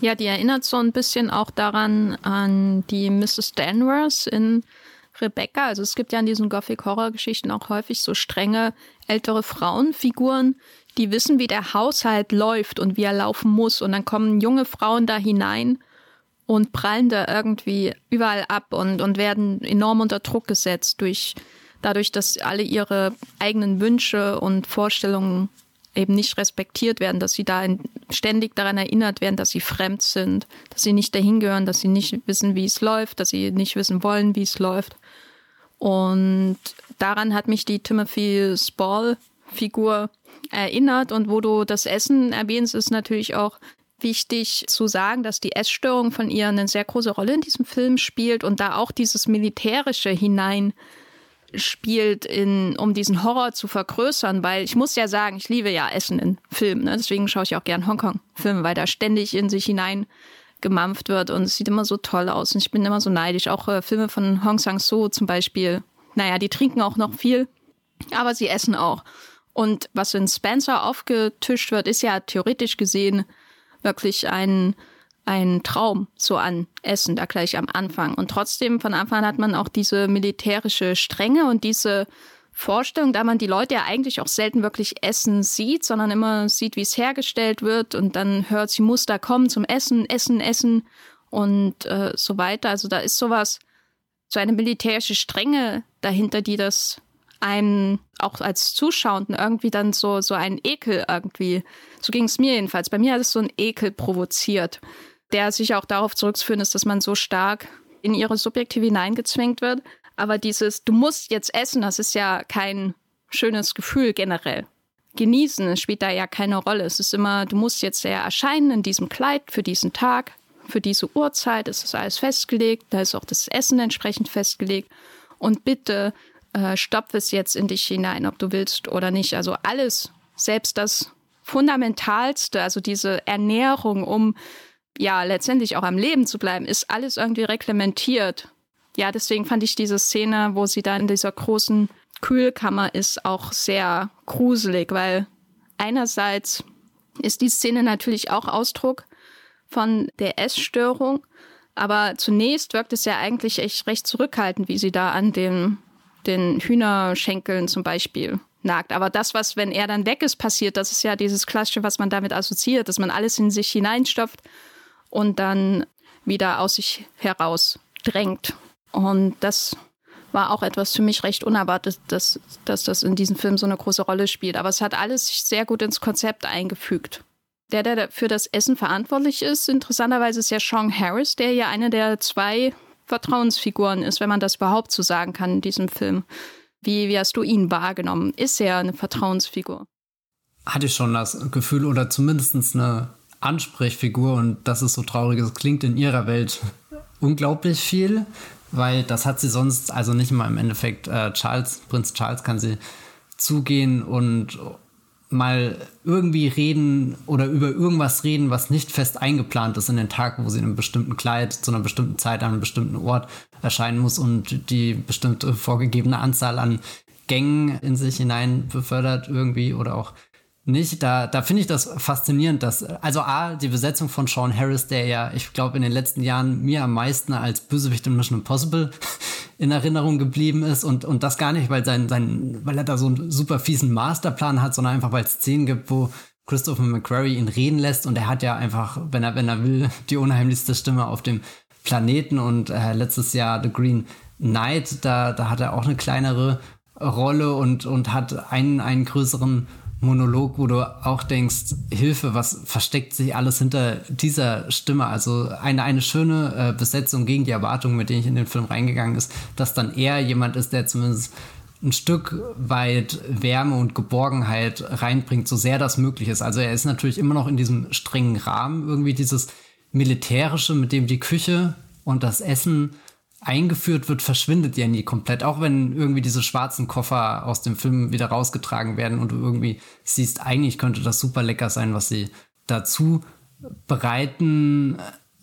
Ja, die erinnert so ein bisschen auch daran an die Mrs. Danvers in Rebecca. Also es gibt ja in diesen Gothic-Horror-Geschichten auch häufig so strenge ältere Frauenfiguren, die wissen, wie der Haushalt läuft und wie er laufen muss. Und dann kommen junge Frauen da hinein und prallen da irgendwie überall ab und, und werden enorm unter Druck gesetzt durch dadurch, dass alle ihre eigenen Wünsche und Vorstellungen eben nicht respektiert werden, dass sie da ständig daran erinnert werden, dass sie fremd sind, dass sie nicht dahin gehören, dass sie nicht wissen, wie es läuft, dass sie nicht wissen wollen, wie es läuft. Und daran hat mich die Timothy Spall Figur erinnert. Und wo du das Essen erwähnst, ist natürlich auch wichtig zu sagen, dass die Essstörung von ihr eine sehr große Rolle in diesem Film spielt und da auch dieses Militärische hinein spielt, in, um diesen Horror zu vergrößern, weil ich muss ja sagen, ich liebe ja Essen in Filmen, ne? deswegen schaue ich auch gern Hongkong-Filme, weil da ständig in sich hinein gemampft wird und es sieht immer so toll aus und ich bin immer so neidisch. Auch äh, Filme von Hong Sang-soo zum Beispiel, naja, die trinken auch noch viel, aber sie essen auch. Und was in Spencer aufgetischt wird, ist ja theoretisch gesehen wirklich ein, ein Traum so an Essen, da gleich am Anfang. Und trotzdem von Anfang an hat man auch diese militärische Strenge und diese Vorstellung, da man die Leute ja eigentlich auch selten wirklich essen sieht, sondern immer sieht, wie es hergestellt wird und dann hört, sie muss da kommen zum Essen, Essen, Essen und äh, so weiter. Also da ist sowas, so eine militärische Strenge dahinter, die das einen auch als Zuschauenden irgendwie dann so, so einen Ekel irgendwie, so ging es mir jedenfalls. Bei mir hat es so einen Ekel provoziert, der sich auch darauf zurückzuführen ist, dass man so stark in ihre Subjektive hineingezwängt wird. Aber dieses, du musst jetzt essen, das ist ja kein schönes Gefühl generell. Genießen spielt da ja keine Rolle. Es ist immer, du musst jetzt ja erscheinen in diesem Kleid für diesen Tag, für diese Uhrzeit. Es ist alles festgelegt, da ist auch das Essen entsprechend festgelegt. Und bitte äh, stopf es jetzt in dich hinein, ob du willst oder nicht. Also alles, selbst das Fundamentalste, also diese Ernährung, um ja letztendlich auch am Leben zu bleiben, ist alles irgendwie reglementiert. Ja, deswegen fand ich diese Szene, wo sie da in dieser großen Kühlkammer ist, auch sehr gruselig, weil einerseits ist die Szene natürlich auch Ausdruck von der Essstörung, aber zunächst wirkt es ja eigentlich echt recht zurückhaltend, wie sie da an dem den Hühnerschenkeln zum Beispiel nagt. Aber das, was, wenn er dann weg ist, passiert, das ist ja dieses Klassische, was man damit assoziiert, dass man alles in sich hineinstopft und dann wieder aus sich heraus drängt. Und das war auch etwas für mich recht unerwartet, dass, dass das in diesem Film so eine große Rolle spielt. Aber es hat alles sehr gut ins Konzept eingefügt. Der, der für das Essen verantwortlich ist, interessanterweise ist ja Sean Harris, der ja eine der zwei Vertrauensfiguren ist, wenn man das überhaupt so sagen kann in diesem Film. Wie, wie hast du ihn wahrgenommen? Ist er eine Vertrauensfigur? Hatte ich schon das Gefühl oder zumindest eine Ansprechfigur und dass es so traurig ist, klingt in ihrer Welt [laughs] unglaublich viel, weil das hat sie sonst, also nicht mal im Endeffekt äh, Charles, Prinz Charles kann sie zugehen und mal irgendwie reden oder über irgendwas reden, was nicht fest eingeplant ist in den Tag, wo sie in einem bestimmten Kleid zu einer bestimmten Zeit an einem bestimmten Ort erscheinen muss und die bestimmte vorgegebene Anzahl an Gängen in sich hinein befördert irgendwie oder auch nicht. Da, da finde ich das faszinierend, dass, also A, die Besetzung von Sean Harris, der ja, ich glaube, in den letzten Jahren mir am meisten als Bösewicht in Mission Impossible [laughs] in Erinnerung geblieben ist und, und das gar nicht, weil sein, sein, weil er da so einen super fiesen Masterplan hat, sondern einfach, weil es Szenen gibt, wo Christopher McQuarrie ihn reden lässt und er hat ja einfach, wenn er, wenn er will, [laughs] die unheimlichste Stimme auf dem Planeten und äh, letztes Jahr The Green Knight, da, da hat er auch eine kleinere Rolle und, und hat einen, einen größeren Monolog, wo du auch denkst, Hilfe, was versteckt sich alles hinter dieser Stimme? Also eine, eine schöne äh, Besetzung gegen die Erwartungen, mit denen ich in den Film reingegangen ist, dass dann er jemand ist, der zumindest ein Stück weit Wärme und Geborgenheit reinbringt, so sehr das möglich ist. Also er ist natürlich immer noch in diesem strengen Rahmen, irgendwie dieses Militärische, mit dem die Küche und das Essen eingeführt wird, verschwindet ja nie komplett. Auch wenn irgendwie diese schwarzen Koffer aus dem Film wieder rausgetragen werden und du irgendwie siehst, eigentlich könnte das super lecker sein, was sie dazu bereiten,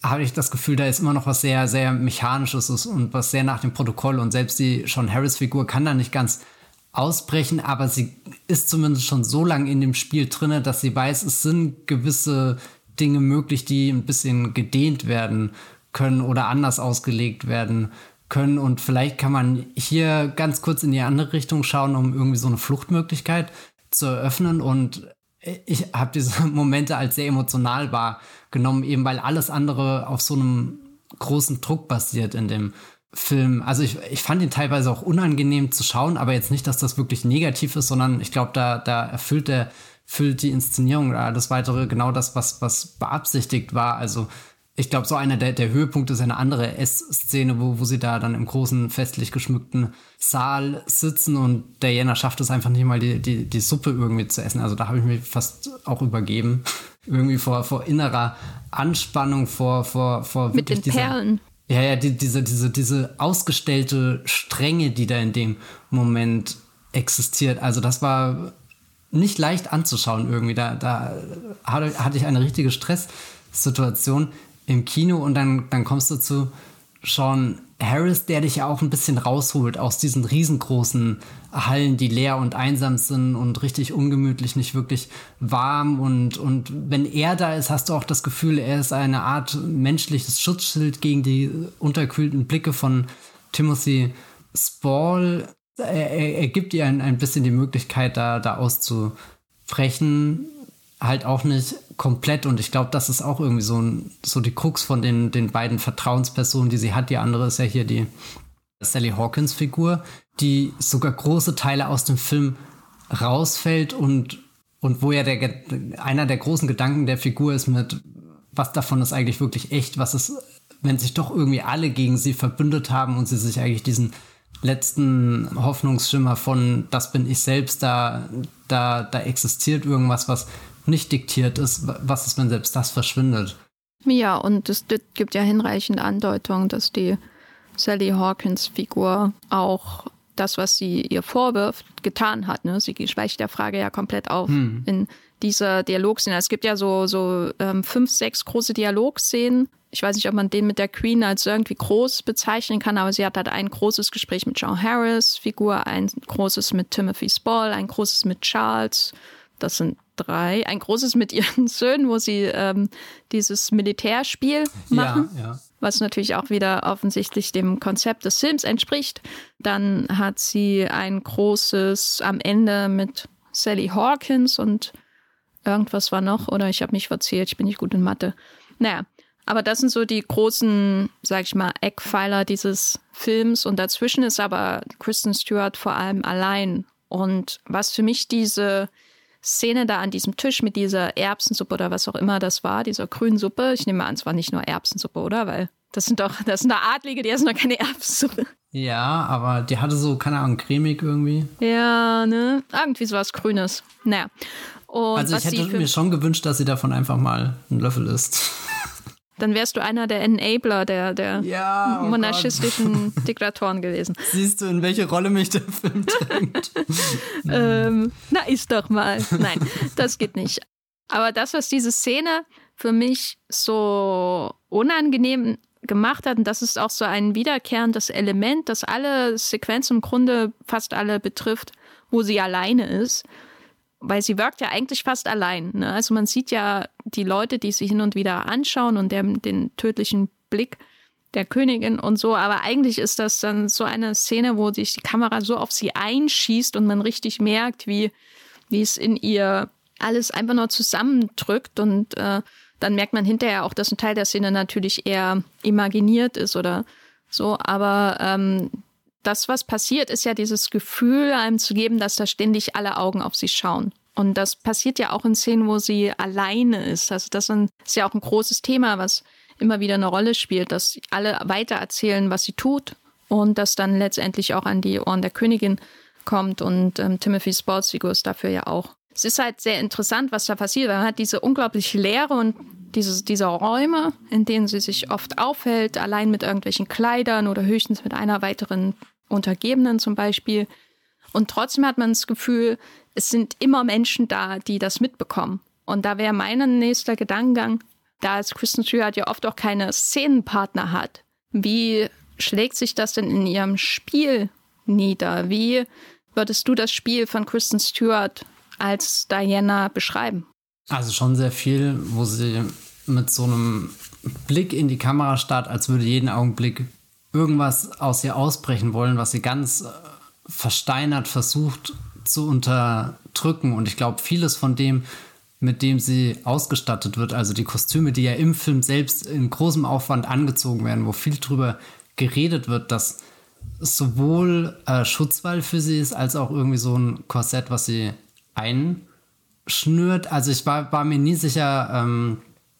habe ich das Gefühl, da ist immer noch was sehr, sehr Mechanisches und was sehr nach dem Protokoll. Und selbst die Sean Harris-Figur kann da nicht ganz ausbrechen, aber sie ist zumindest schon so lange in dem Spiel drinne, dass sie weiß, es sind gewisse Dinge möglich, die ein bisschen gedehnt werden können oder anders ausgelegt werden können. Und vielleicht kann man hier ganz kurz in die andere Richtung schauen, um irgendwie so eine Fluchtmöglichkeit zu eröffnen. Und ich habe diese [laughs] Momente als sehr emotional wahrgenommen, eben weil alles andere auf so einem großen Druck basiert in dem Film. Also ich, ich fand ihn teilweise auch unangenehm zu schauen, aber jetzt nicht, dass das wirklich negativ ist, sondern ich glaube, da, da erfüllt der füllt die Inszenierung oder alles weitere genau das, was, was beabsichtigt war. Also ich glaube, so einer der, der Höhepunkte ist eine andere Essszene, wo, wo sie da dann im großen, festlich geschmückten Saal sitzen und Diana schafft es einfach nicht mal, die, die, die Suppe irgendwie zu essen. Also da habe ich mich fast auch übergeben. [laughs] irgendwie vor, vor innerer Anspannung, vor, vor, vor Mit den dieser, Perlen. Ja, ja, die, diese, diese, diese ausgestellte Strenge, die da in dem Moment existiert. Also das war nicht leicht anzuschauen irgendwie. Da, da hatte ich eine richtige Stresssituation im Kino und dann, dann kommst du zu Sean Harris, der dich ja auch ein bisschen rausholt aus diesen riesengroßen Hallen, die leer und einsam sind und richtig ungemütlich, nicht wirklich warm. Und, und wenn er da ist, hast du auch das Gefühl, er ist eine Art menschliches Schutzschild gegen die unterkühlten Blicke von Timothy Spall. Er, er, er gibt ihr ein, ein bisschen die Möglichkeit, da, da auszubrechen halt auch nicht komplett und ich glaube, das ist auch irgendwie so, ein, so die Krux von den, den beiden Vertrauenspersonen, die sie hat. Die andere ist ja hier die Sally Hawkins Figur, die sogar große Teile aus dem Film rausfällt und, und wo ja der, einer der großen Gedanken der Figur ist mit, was davon ist eigentlich wirklich echt, was ist, wenn sich doch irgendwie alle gegen sie verbündet haben und sie sich eigentlich diesen letzten Hoffnungsschimmer von, das bin ich selbst, da, da, da existiert irgendwas, was nicht diktiert ist, was ist, wenn selbst das verschwindet? Ja, und es gibt ja hinreichend Andeutungen, dass die Sally Hawkins Figur auch das, was sie ihr vorwirft, getan hat. Ne? Sie schweicht der Frage ja komplett auf hm. in dieser Dialogszene. Es gibt ja so, so ähm, fünf, sechs große Dialogszenen. Ich weiß nicht, ob man den mit der Queen als irgendwie groß bezeichnen kann, aber sie hat halt ein großes Gespräch mit John Harris Figur, ein großes mit Timothy Spall, ein großes mit Charles. Das sind drei. Ein großes mit ihren [laughs] Söhnen, wo sie ähm, dieses Militärspiel machen. Ja, ja. Was natürlich auch wieder offensichtlich dem Konzept des Films entspricht. Dann hat sie ein großes am Ende mit Sally Hawkins und irgendwas war noch, oder ich habe mich verzählt, ich bin nicht gut in Mathe. Naja, aber das sind so die großen, sag ich mal, Eckpfeiler dieses Films. Und dazwischen ist aber Kristen Stewart vor allem allein. Und was für mich diese Szene da an diesem Tisch mit dieser Erbsensuppe oder was auch immer das war, dieser grünen Suppe. Ich nehme an, es war nicht nur Erbsensuppe, oder? Weil das sind doch, das sind da Adlige, die essen doch keine Erbsensuppe. Ja, aber die hatte so, keine Ahnung, cremig irgendwie. Ja, ne? Irgendwie so was Grünes. Naja. Und also ich hätte mir schon gewünscht, dass sie davon einfach mal einen Löffel isst dann wärst du einer der Enabler der, der ja, oh monarchistischen Gott. Diktatoren gewesen. [laughs] Siehst du, in welche Rolle mich der Film [laughs] drängt? ähm, na, ist doch mal. Nein, das geht nicht. Aber das, was diese Szene für mich so unangenehm gemacht hat, und das ist auch so ein wiederkehrendes Element, das alle Sequenzen im Grunde fast alle betrifft, wo sie alleine ist weil sie wirkt ja eigentlich fast allein. Ne? Also man sieht ja die Leute, die sie hin und wieder anschauen und der, den tödlichen Blick der Königin und so. Aber eigentlich ist das dann so eine Szene, wo sich die Kamera so auf sie einschießt und man richtig merkt, wie, wie es in ihr alles einfach nur zusammendrückt und äh, dann merkt man hinterher auch, dass ein Teil der Szene natürlich eher imaginiert ist oder so. Aber ähm, das, was passiert, ist ja dieses Gefühl, einem zu geben, dass da ständig alle Augen auf sie schauen. Und das passiert ja auch in Szenen, wo sie alleine ist. Also das ist ja auch ein großes Thema, was immer wieder eine Rolle spielt, dass alle weitererzählen, was sie tut und das dann letztendlich auch an die Ohren der Königin kommt. Und ähm, Timothy Sports Figur ist dafür ja auch. Es ist halt sehr interessant, was da passiert. Man hat diese unglaubliche Leere und diese, diese Räume, in denen sie sich oft aufhält, allein mit irgendwelchen Kleidern oder höchstens mit einer weiteren Untergebenen zum Beispiel. Und trotzdem hat man das Gefühl, es sind immer Menschen da, die das mitbekommen. Und da wäre mein nächster Gedankengang, da es Kristen Stewart ja oft auch keine Szenenpartner hat, wie schlägt sich das denn in ihrem Spiel nieder? Wie würdest du das Spiel von Kristen Stewart als Diana beschreiben? Also schon sehr viel, wo sie mit so einem Blick in die Kamera starrt, als würde jeden Augenblick irgendwas aus ihr ausbrechen wollen, was sie ganz äh, versteinert versucht zu unterdrücken. Und ich glaube, vieles von dem, mit dem sie ausgestattet wird, also die Kostüme, die ja im Film selbst in großem Aufwand angezogen werden, wo viel drüber geredet wird, dass sowohl äh, Schutzwall für sie ist, als auch irgendwie so ein Korsett, was sie einschnürt. Also ich war, war mir nie sicher, ähm,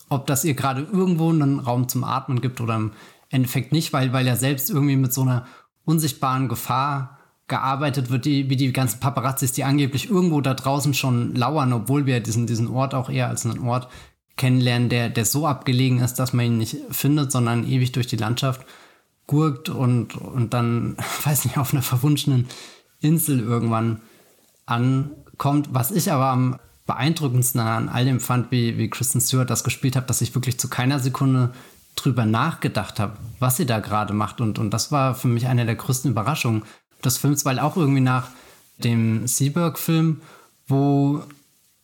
ob das ihr gerade irgendwo einen Raum zum Atmen gibt oder im Endeffekt nicht, weil, weil ja selbst irgendwie mit so einer unsichtbaren Gefahr gearbeitet wird, die, wie die ganzen Paparazzis, die angeblich irgendwo da draußen schon lauern, obwohl wir diesen, diesen Ort auch eher als einen Ort kennenlernen, der, der so abgelegen ist, dass man ihn nicht findet, sondern ewig durch die Landschaft gurkt und, und dann, [laughs] weiß nicht, auf einer verwunschenen Insel irgendwann ankommt. Was ich aber am beeindruckendsten an all dem fand, wie, wie Kristen Stewart das gespielt hat, dass ich wirklich zu keiner Sekunde drüber nachgedacht habe, was sie da gerade macht. Und, und das war für mich eine der größten Überraschungen, des Films, weil auch irgendwie nach dem Seaberg-Film, wo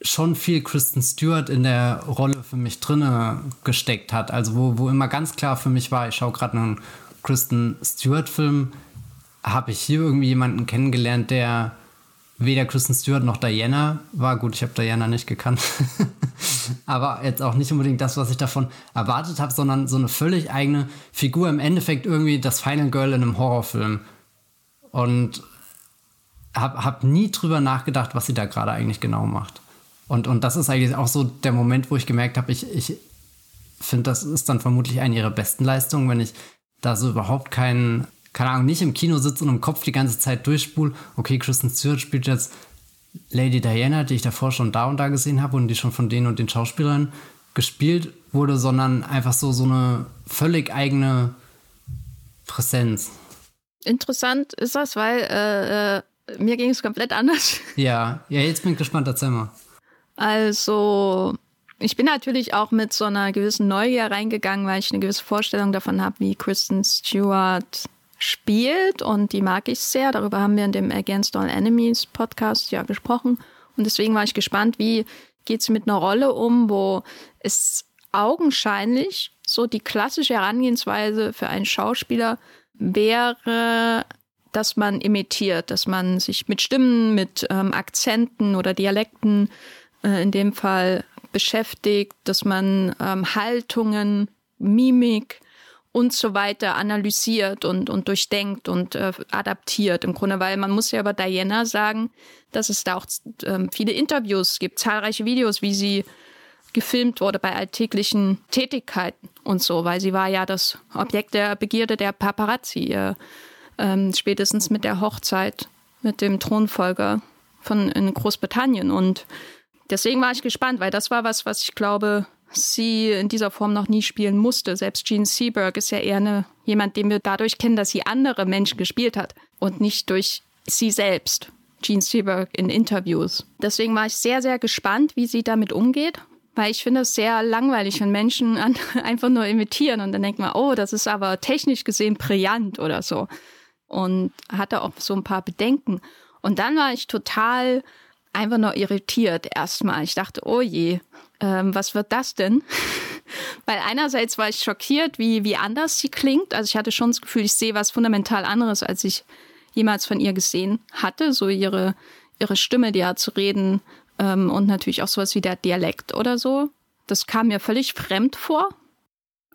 schon viel Kristen Stewart in der Rolle für mich drinne gesteckt hat. Also wo, wo immer ganz klar für mich war, ich schaue gerade einen Kristen Stewart-Film, habe ich hier irgendwie jemanden kennengelernt, der weder Kristen Stewart noch Diana war. Gut, ich habe Diana nicht gekannt. [laughs] Aber jetzt auch nicht unbedingt das, was ich davon erwartet habe, sondern so eine völlig eigene Figur. Im Endeffekt irgendwie das Final Girl in einem Horrorfilm. Und habe hab nie drüber nachgedacht, was sie da gerade eigentlich genau macht. Und, und das ist eigentlich auch so der Moment, wo ich gemerkt habe, ich, ich finde, das ist dann vermutlich eine ihrer besten Leistungen, wenn ich da so überhaupt keinen, keine Ahnung, nicht im Kino sitze und im Kopf die ganze Zeit durchspule. Okay, Kristen Stewart spielt jetzt Lady Diana, die ich davor schon da und da gesehen habe und die schon von denen und den Schauspielern gespielt wurde, sondern einfach so, so eine völlig eigene Präsenz interessant ist das, weil äh, äh, mir ging es komplett anders. [laughs] Ja, ja, jetzt bin ich gespannt, erzähl mal. Also, ich bin natürlich auch mit so einer gewissen Neugier reingegangen, weil ich eine gewisse Vorstellung davon habe, wie Kristen Stewart spielt und die mag ich sehr. Darüber haben wir in dem Against All Enemies Podcast ja gesprochen. Und deswegen war ich gespannt, wie geht sie mit einer Rolle um, wo es augenscheinlich so die klassische Herangehensweise für einen Schauspieler wäre, dass man imitiert, dass man sich mit Stimmen, mit ähm, Akzenten oder Dialekten äh, in dem Fall beschäftigt, dass man ähm, Haltungen, Mimik und so weiter analysiert und, und durchdenkt und äh, adaptiert im Grunde, weil man muss ja über Diana sagen, dass es da auch ähm, viele Interviews gibt, zahlreiche Videos, wie sie gefilmt wurde bei alltäglichen Tätigkeiten und so, weil sie war ja das Objekt der Begierde der Paparazzi, äh, ähm, spätestens mit der Hochzeit mit dem Thronfolger von in Großbritannien. Und deswegen war ich gespannt, weil das war was, was ich glaube, sie in dieser Form noch nie spielen musste. Selbst Gene Seberg ist ja eher eine, jemand, den wir dadurch kennen, dass sie andere Menschen gespielt hat und nicht durch sie selbst. Gene Seberg in Interviews. Deswegen war ich sehr, sehr gespannt, wie sie damit umgeht weil ich finde es sehr langweilig, wenn Menschen an, [laughs] einfach nur imitieren und dann denkt man, oh, das ist aber technisch gesehen brillant oder so. Und hatte auch so ein paar Bedenken. Und dann war ich total einfach nur irritiert erstmal. Ich dachte, oh je, ähm, was wird das denn? [laughs] Weil einerseits war ich schockiert, wie, wie anders sie klingt. Also ich hatte schon das Gefühl, ich sehe was fundamental anderes, als ich jemals von ihr gesehen hatte. So ihre, ihre Stimme, die Art zu reden ähm, und natürlich auch sowas wie der Dialekt oder so. Das kam mir völlig fremd vor.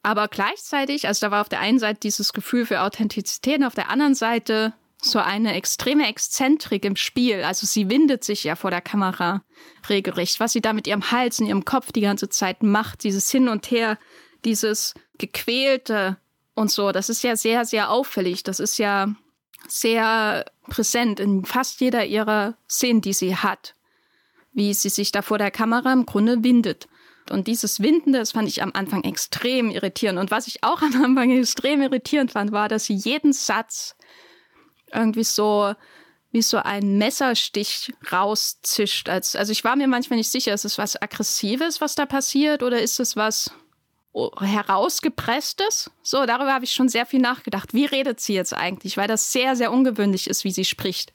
Aber gleichzeitig, also da war auf der einen Seite dieses Gefühl für Authentizität und auf der anderen Seite so eine extreme Exzentrik im Spiel. Also sie windet sich ja vor der Kamera regelrecht. Was sie da mit ihrem Hals und ihrem Kopf die ganze Zeit macht, dieses Hin und Her, dieses gequälte und so, das ist ja sehr, sehr auffällig. Das ist ja sehr präsent in fast jeder ihrer Szenen, die sie hat. Wie sie sich da vor der Kamera im Grunde windet. Und dieses Winden, das fand ich am Anfang extrem irritierend. Und was ich auch am Anfang [laughs] extrem irritierend fand, war, dass sie jeden Satz irgendwie so wie so ein Messerstich rauszischt. Als, also ich war mir manchmal nicht sicher, ist es was Aggressives, was da passiert, oder ist es was herausgepresstes? So, darüber habe ich schon sehr viel nachgedacht. Wie redet sie jetzt eigentlich? Weil das sehr, sehr ungewöhnlich ist, wie sie spricht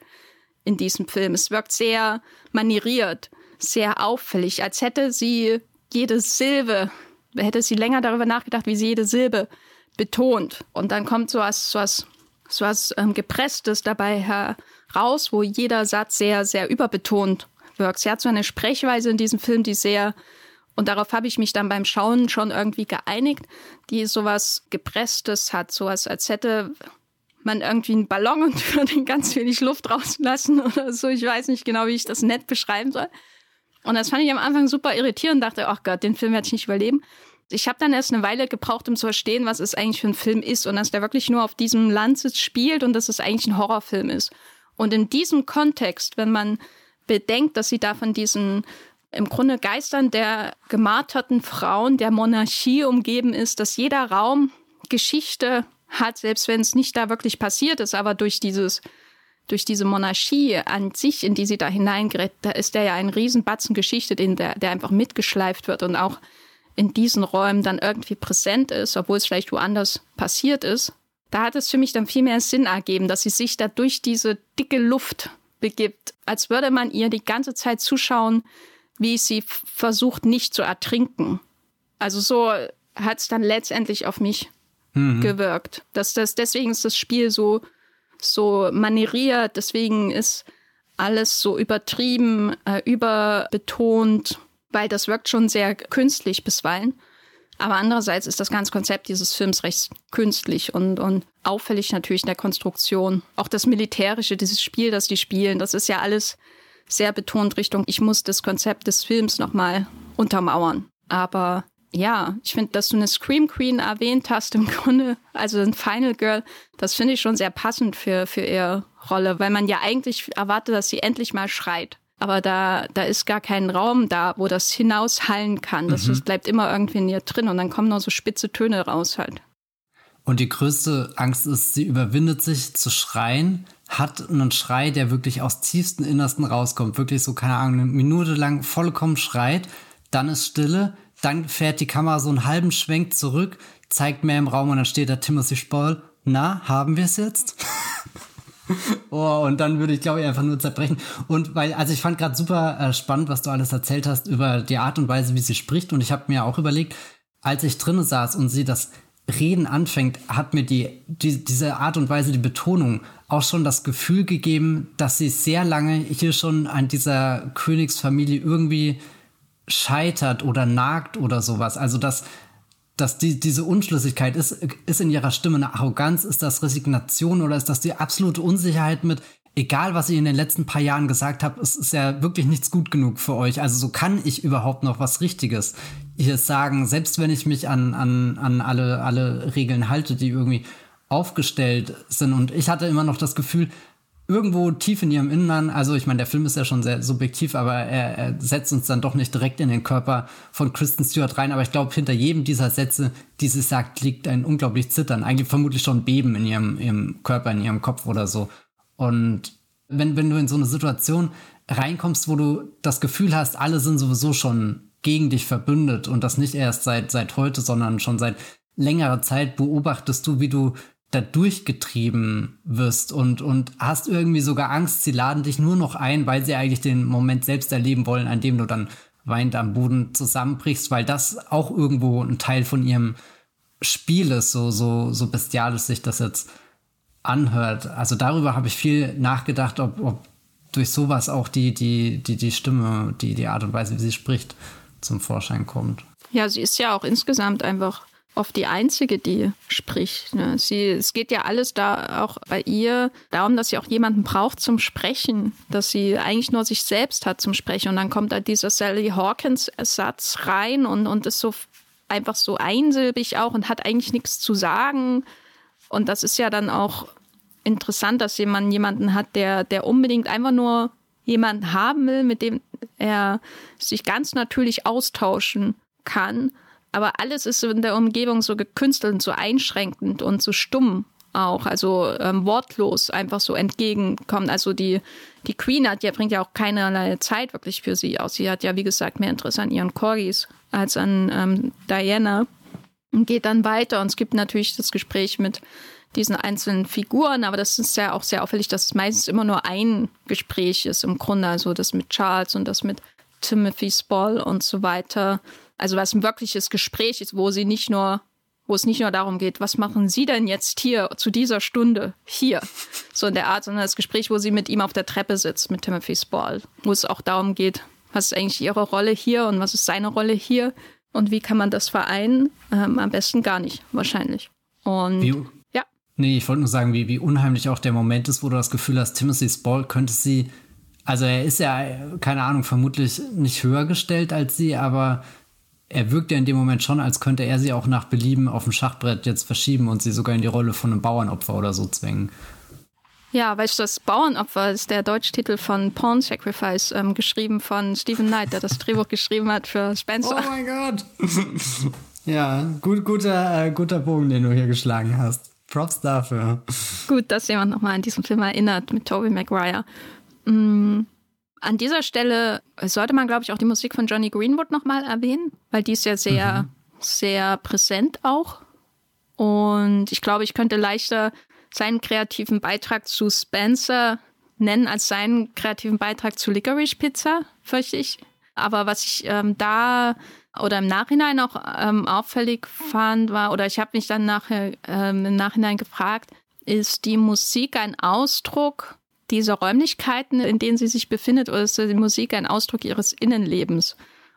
in diesem Film. Es wirkt sehr manieriert, sehr auffällig, als hätte sie jede Silbe, hätte sie länger darüber nachgedacht, wie sie jede Silbe betont. Und dann kommt so was, so was so was ähm, Gepresstes dabei heraus, wo jeder Satz sehr, sehr überbetont wirkt. Sie hat so eine Sprechweise in diesem Film, die sehr, und darauf habe ich mich dann beim Schauen schon irgendwie geeinigt, die sowas Gepresstes hat, sowas, als hätte man irgendwie einen Ballon und [laughs] würde ganz wenig Luft rauslassen [laughs] oder so. Ich weiß nicht genau, wie ich das nett beschreiben soll. Und das fand ich am Anfang super irritierend, dachte, ach Gott, den Film werde ich nicht überleben. Ich habe dann erst eine Weile gebraucht, um zu verstehen, was es eigentlich für ein Film ist und dass der wirklich nur auf diesem Landsitz spielt und dass es eigentlich ein Horrorfilm ist. Und in diesem Kontext, wenn man bedenkt, dass sie da von diesen im Grunde Geistern der gemarterten Frauen der Monarchie umgeben ist, dass jeder Raum Geschichte hat, selbst wenn es nicht da wirklich passiert ist, aber durch dieses durch diese Monarchie an sich, in die sie da hineingerät, da ist der ja ein Riesenbatzen Geschichte, den der, der einfach mitgeschleift wird und auch in diesen Räumen dann irgendwie präsent ist, obwohl es vielleicht woanders passiert ist, da hat es für mich dann viel mehr Sinn ergeben, dass sie sich da durch diese dicke Luft begibt, als würde man ihr die ganze Zeit zuschauen, wie sie versucht, nicht zu ertrinken. Also so hat es dann letztendlich auf mich mhm. gewirkt. Dass das, deswegen ist das Spiel so, so manieriert, deswegen ist alles so übertrieben, äh, überbetont weil das wirkt schon sehr künstlich bisweilen. Aber andererseits ist das ganze Konzept dieses Films recht künstlich und, und auffällig natürlich in der Konstruktion. Auch das Militärische, dieses Spiel, das die spielen, das ist ja alles sehr betont Richtung, ich muss das Konzept des Films nochmal untermauern. Aber ja, ich finde, dass du eine Scream Queen erwähnt hast im Grunde, also ein Final Girl, das finde ich schon sehr passend für, für ihre Rolle, weil man ja eigentlich erwartet, dass sie endlich mal schreit aber da, da ist gar kein Raum da, wo das hinaushallen kann. Das, mhm. das bleibt immer irgendwie in ihr drin und dann kommen nur so spitze Töne raus halt. Und die größte Angst ist, sie überwindet sich zu schreien, hat einen Schrei, der wirklich aus tiefsten Innersten rauskommt. Wirklich so, keine Ahnung, eine Minute lang vollkommen schreit, dann ist Stille, dann fährt die Kamera so einen halben Schwenk zurück, zeigt mehr im Raum und dann steht da Timothy Spoll. Na, haben wir es jetzt? [laughs] oh, und dann würde ich, glaube ich, einfach nur zerbrechen. Und weil, also ich fand gerade super äh, spannend, was du alles erzählt hast über die Art und Weise, wie sie spricht. Und ich habe mir auch überlegt, als ich drinnen saß und sie das Reden anfängt, hat mir die, die, diese Art und Weise, die Betonung auch schon das Gefühl gegeben, dass sie sehr lange hier schon an dieser Königsfamilie irgendwie scheitert oder nagt oder sowas. Also dass dass die, diese Unschlüssigkeit ist, ist in ihrer Stimme eine Arroganz, ist das Resignation oder ist das die absolute Unsicherheit mit, egal was ich in den letzten paar Jahren gesagt habe, es ist ja wirklich nichts gut genug für euch. Also so kann ich überhaupt noch was Richtiges hier sagen, selbst wenn ich mich an, an, an alle, alle Regeln halte, die irgendwie aufgestellt sind. Und ich hatte immer noch das Gefühl, irgendwo tief in ihrem Innern, also ich meine, der Film ist ja schon sehr subjektiv, aber er, er, setzt uns dann doch nicht direkt in den Körper von Kristen Stewart rein. Aber ich glaube, hinter jedem dieser Sätze, die sie sagt, liegt ein unglaublich Zittern, eigentlich vermutlich schon Beben in ihrem, ihrem Körper, in ihrem Kopf oder so. Und wenn, wenn du in so eine Situation reinkommst, wo du das Gefühl hast, alle sind sowieso schon gegen dich verbündet und das nicht erst seit, seit heute, sondern schon seit längerer Zeit beobachtest du, wie du da durchgetrieben wirst und, und hast irgendwie sogar Angst, sie laden dich nur noch ein, weil sie eigentlich den Moment selbst erleben wollen, an dem du dann weint am Boden zusammenbrichst, weil das auch irgendwo ein Teil von ihrem Spiel ist, so, so, so bestialisch sich das jetzt anhört. Also darüber habe ich viel nachgedacht, ob, ob durch sowas auch die, die, die, die Stimme, die, die Art und Weise, wie sie spricht, zum Vorschein kommt. Ja, sie ist ja auch insgesamt einfach oft die Einzige, die spricht. Ne? Sie, es geht ja alles da auch bei ihr darum, dass sie auch jemanden braucht zum Sprechen, dass sie eigentlich nur sich selbst hat zum Sprechen. Und dann kommt da dieser Sally Hawkins-Ersatz rein und, und ist so einfach so einsilbig auch und hat eigentlich nichts zu sagen. Und das ist ja dann auch interessant, dass jemand jemanden hat, der, der unbedingt einfach nur jemanden haben will, mit dem er sich ganz natürlich austauschen kann. Aber alles ist in der Umgebung so gekünstelt und so einschränkend und so stumm auch, also ähm, wortlos einfach so entgegenkommt. Also die, die Queen hat ja, bringt ja auch keinerlei Zeit wirklich für sie aus. Sie hat ja, wie gesagt, mehr Interesse an ihren Corgis als an ähm, Diana und geht dann weiter. Und es gibt natürlich das Gespräch mit diesen einzelnen Figuren, aber das ist ja auch sehr auffällig, dass es meistens immer nur ein Gespräch ist im Grunde, also das mit Charles und das mit Timothy Spall und so weiter. Also was ein wirkliches Gespräch ist, wo sie nicht nur, wo es nicht nur darum geht, was machen Sie denn jetzt hier zu dieser Stunde hier, so in der Art, sondern das Gespräch, wo sie mit ihm auf der Treppe sitzt mit Timothy Spall, wo es auch darum geht, was ist eigentlich ihre Rolle hier und was ist seine Rolle hier und wie kann man das vereinen? Ähm, am besten gar nicht, wahrscheinlich. Und wie, Nee, ich wollte nur sagen, wie, wie unheimlich auch der Moment ist, wo du das Gefühl hast, Timothy Spall könnte sie, also er ist ja, keine Ahnung, vermutlich nicht höher gestellt als sie, aber er wirkt ja in dem Moment schon, als könnte er sie auch nach Belieben auf dem Schachbrett jetzt verschieben und sie sogar in die Rolle von einem Bauernopfer oder so zwingen. Ja, weißt du, das Bauernopfer ist der Deutschtitel von Pawn Sacrifice, ähm, geschrieben von Stephen Knight, der das Drehbuch geschrieben hat für Spencer. Oh mein Gott! [laughs] ja, gut, guter, äh, guter Bogen, den du hier geschlagen hast. Props dafür. Gut, dass jemand nochmal an diesen Film erinnert mit Tobey Maguire. Mm, an dieser Stelle sollte man, glaube ich, auch die Musik von Johnny Greenwood nochmal erwähnen, weil die ist ja sehr, mhm. sehr präsent auch. Und ich glaube, ich könnte leichter seinen kreativen Beitrag zu Spencer nennen als seinen kreativen Beitrag zu Licorice Pizza, fürchte ich. Aber was ich ähm, da oder im Nachhinein auch ähm, auffällig fand, war, oder ich habe mich dann nachher ähm, im Nachhinein gefragt, ist die Musik ein Ausdruck dieser Räumlichkeiten, in denen sie sich befindet, oder ist die Musik ein Ausdruck ihres Innenlebens?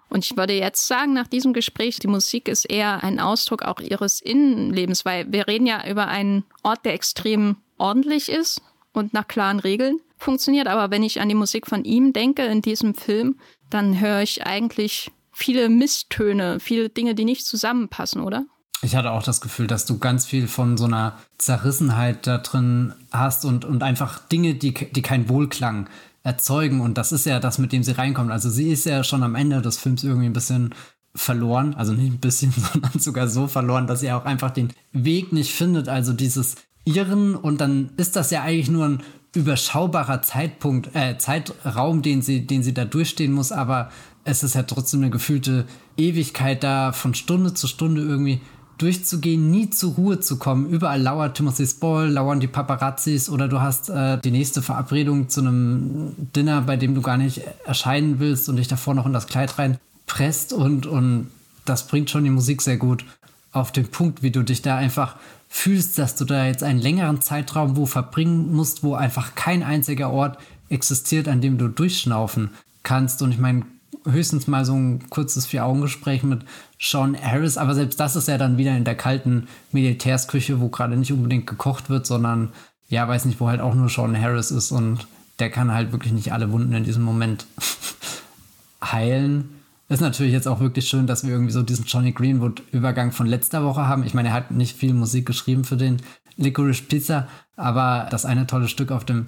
Und ich würde jetzt sagen, nach diesem Gespräch, die Musik ist eher ein Ausdruck auch ihres Innenlebens, weil wir reden ja über einen Ort, der extrem ordentlich ist und nach klaren Regeln funktioniert. Aber wenn ich an die Musik von ihm denke in diesem Film, dann höre ich eigentlich viele Misstöne, viele Dinge, die nicht zusammenpassen, oder? Ich hatte auch das Gefühl, dass du ganz viel von so einer Zerrissenheit da drin hast und, und einfach Dinge, die, die keinen Wohlklang erzeugen. Und das ist ja das, mit dem sie reinkommt. Also sie ist ja schon am Ende des Films irgendwie ein bisschen verloren. Also nicht ein bisschen, [laughs] sondern sogar so verloren, dass sie auch einfach den Weg nicht findet. Also dieses Irren und dann ist das ja eigentlich nur ein überschaubarer Zeitpunkt, äh, Zeitraum, den sie, den sie da durchstehen muss, aber es ist ja trotzdem eine gefühlte Ewigkeit da, von Stunde zu Stunde irgendwie durchzugehen, nie zur Ruhe zu kommen. Überall lauert Timothy Spall, lauern die Paparazzis oder du hast äh, die nächste Verabredung zu einem Dinner, bei dem du gar nicht erscheinen willst und dich davor noch in das Kleid reinpresst und, und das bringt schon die Musik sehr gut auf den Punkt, wie du dich da einfach fühlst, dass du da jetzt einen längeren Zeitraum wo verbringen musst, wo einfach kein einziger Ort existiert, an dem du durchschnaufen kannst. Und ich meine, höchstens mal so ein kurzes Vier-Augen-Gespräch mit Sean Harris, aber selbst das ist ja dann wieder in der kalten Militärsküche, wo gerade nicht unbedingt gekocht wird, sondern ja, weiß nicht, wo halt auch nur Sean Harris ist und der kann halt wirklich nicht alle Wunden in diesem Moment [laughs] heilen. Ist natürlich jetzt auch wirklich schön, dass wir irgendwie so diesen Johnny Greenwood-Übergang von letzter Woche haben. Ich meine, er hat nicht viel Musik geschrieben für den Licorice Pizza, aber das eine tolle Stück auf dem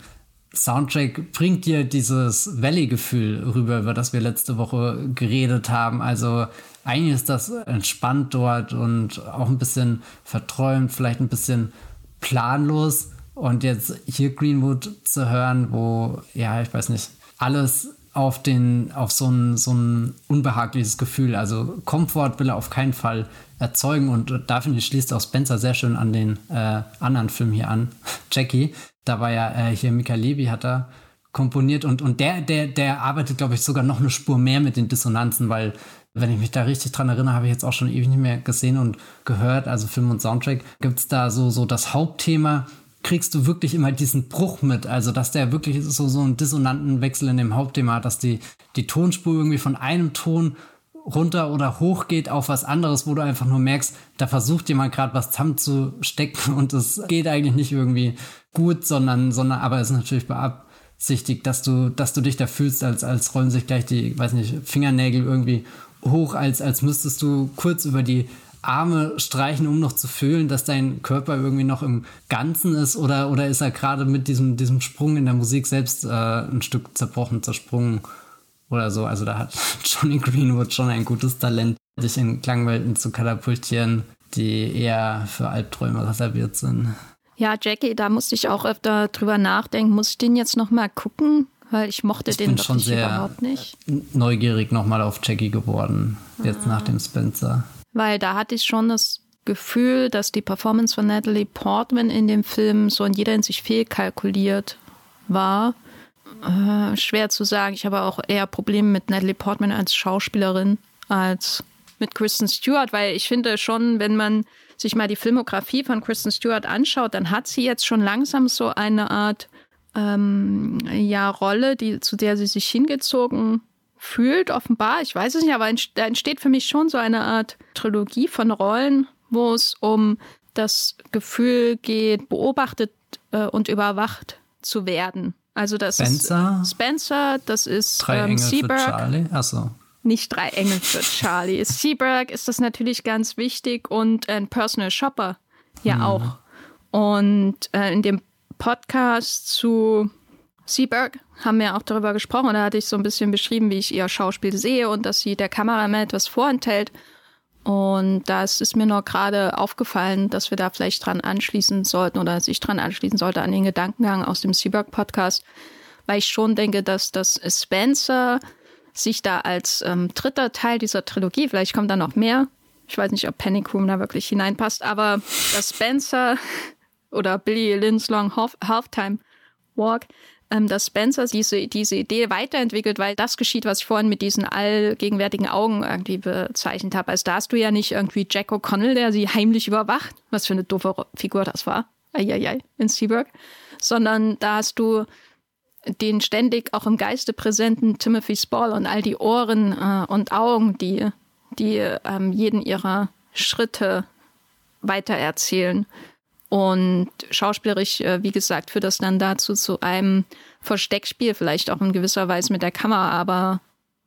Soundtrack bringt dir dieses Valley-Gefühl rüber, über das wir letzte Woche geredet haben. Also eigentlich ist das entspannt dort und auch ein bisschen verträumt, vielleicht ein bisschen planlos. Und jetzt hier Greenwood zu hören, wo, ja, ich weiß nicht, alles auf den, auf so ein, so ein unbehagliches Gefühl. Also Komfort will er auf keinen Fall erzeugen und da finde ich, schließt auch Spencer sehr schön an den äh, anderen Film hier an, [laughs] Jackie. Da war ja äh, hier Mika Levy hat da komponiert und, und der, der, der arbeitet, glaube ich, sogar noch eine Spur mehr mit den Dissonanzen, weil, wenn ich mich da richtig dran erinnere, habe ich jetzt auch schon ewig nicht mehr gesehen und gehört, also Film und Soundtrack, gibt es da so, so das Hauptthema, kriegst du wirklich immer diesen Bruch mit, also dass der wirklich so, so einen dissonanten Wechsel in dem Hauptthema hat, dass die, die Tonspur irgendwie von einem Ton runter oder hoch geht auf was anderes, wo du einfach nur merkst, da versucht jemand gerade was zusammenzustecken und es geht eigentlich nicht irgendwie gut, sondern, sondern aber es ist natürlich beabsichtigt, dass du, dass du dich da fühlst, als, als rollen sich gleich die, weiß nicht, Fingernägel irgendwie hoch, als, als müsstest du kurz über die Arme streichen, um noch zu fühlen, dass dein Körper irgendwie noch im Ganzen ist oder, oder ist er gerade mit diesem, diesem Sprung in der Musik selbst äh, ein Stück zerbrochen, zersprungen? Oder so. Also da hat [laughs] Johnny Greenwood schon ein gutes Talent, sich in Klangwelten zu katapultieren, die eher für Albträume reserviert sind. Ja, Jackie, da musste ich auch öfter drüber nachdenken. Muss ich den jetzt nochmal gucken? Weil ich mochte ich den schon sehr überhaupt nicht. Neugierig nochmal auf Jackie geworden, jetzt ah. nach dem Spencer. Weil da hatte ich schon das Gefühl, dass die Performance von Natalie Portman in dem Film so in jeder Hinsicht fehlkalkuliert war. Äh, schwer zu sagen. Ich habe auch eher Probleme mit Natalie Portman als Schauspielerin als mit Kristen Stewart, weil ich finde schon, wenn man sich mal die Filmografie von Kristen Stewart anschaut, dann hat sie jetzt schon langsam so eine Art ähm, ja, Rolle, die, zu der sie sich hingezogen fühlt, offenbar. Ich weiß es nicht, aber da entsteht für mich schon so eine Art Trilogie von Rollen, wo es um das Gefühl geht, beobachtet äh, und überwacht zu werden. Also das Spencer? ist Spencer, das ist drei ähm, Engel Seaberg. für Charlie. Achso. Nicht drei Engel für [laughs] Charlie. Seaberg ist das natürlich ganz wichtig und ein Personal Shopper ja hm. auch. Und äh, in dem Podcast zu Seaberg haben wir auch darüber gesprochen. Da hatte ich so ein bisschen beschrieben, wie ich ihr Schauspiel sehe und dass sie der Kameramann etwas vorenthält. Und das ist mir noch gerade aufgefallen, dass wir da vielleicht dran anschließen sollten oder sich dran anschließen sollte an den Gedankengang aus dem Seaberg Podcast, weil ich schon denke, dass das Spencer sich da als ähm, dritter Teil dieser Trilogie, vielleicht kommt da noch mehr, ich weiß nicht, ob Panic Room da wirklich hineinpasst, aber dass Spencer oder Billy Lynn's Long Half Halftime Walk dass Spencer diese, diese Idee weiterentwickelt, weil das geschieht, was ich vorhin mit diesen allgegenwärtigen Augen irgendwie bezeichnet habe. Also da hast du ja nicht irgendwie Jack O'Connell, der sie heimlich überwacht, was für eine doofe Figur das war, eieiei, in Seaburg, sondern da hast du den ständig auch im Geiste präsenten Timothy Spall und all die Ohren äh, und Augen, die, die ähm, jeden ihrer Schritte weitererzählen. Und schauspielerisch, äh, wie gesagt, führt das dann dazu zu einem Versteckspiel, vielleicht auch in gewisser Weise mit der Kamera, aber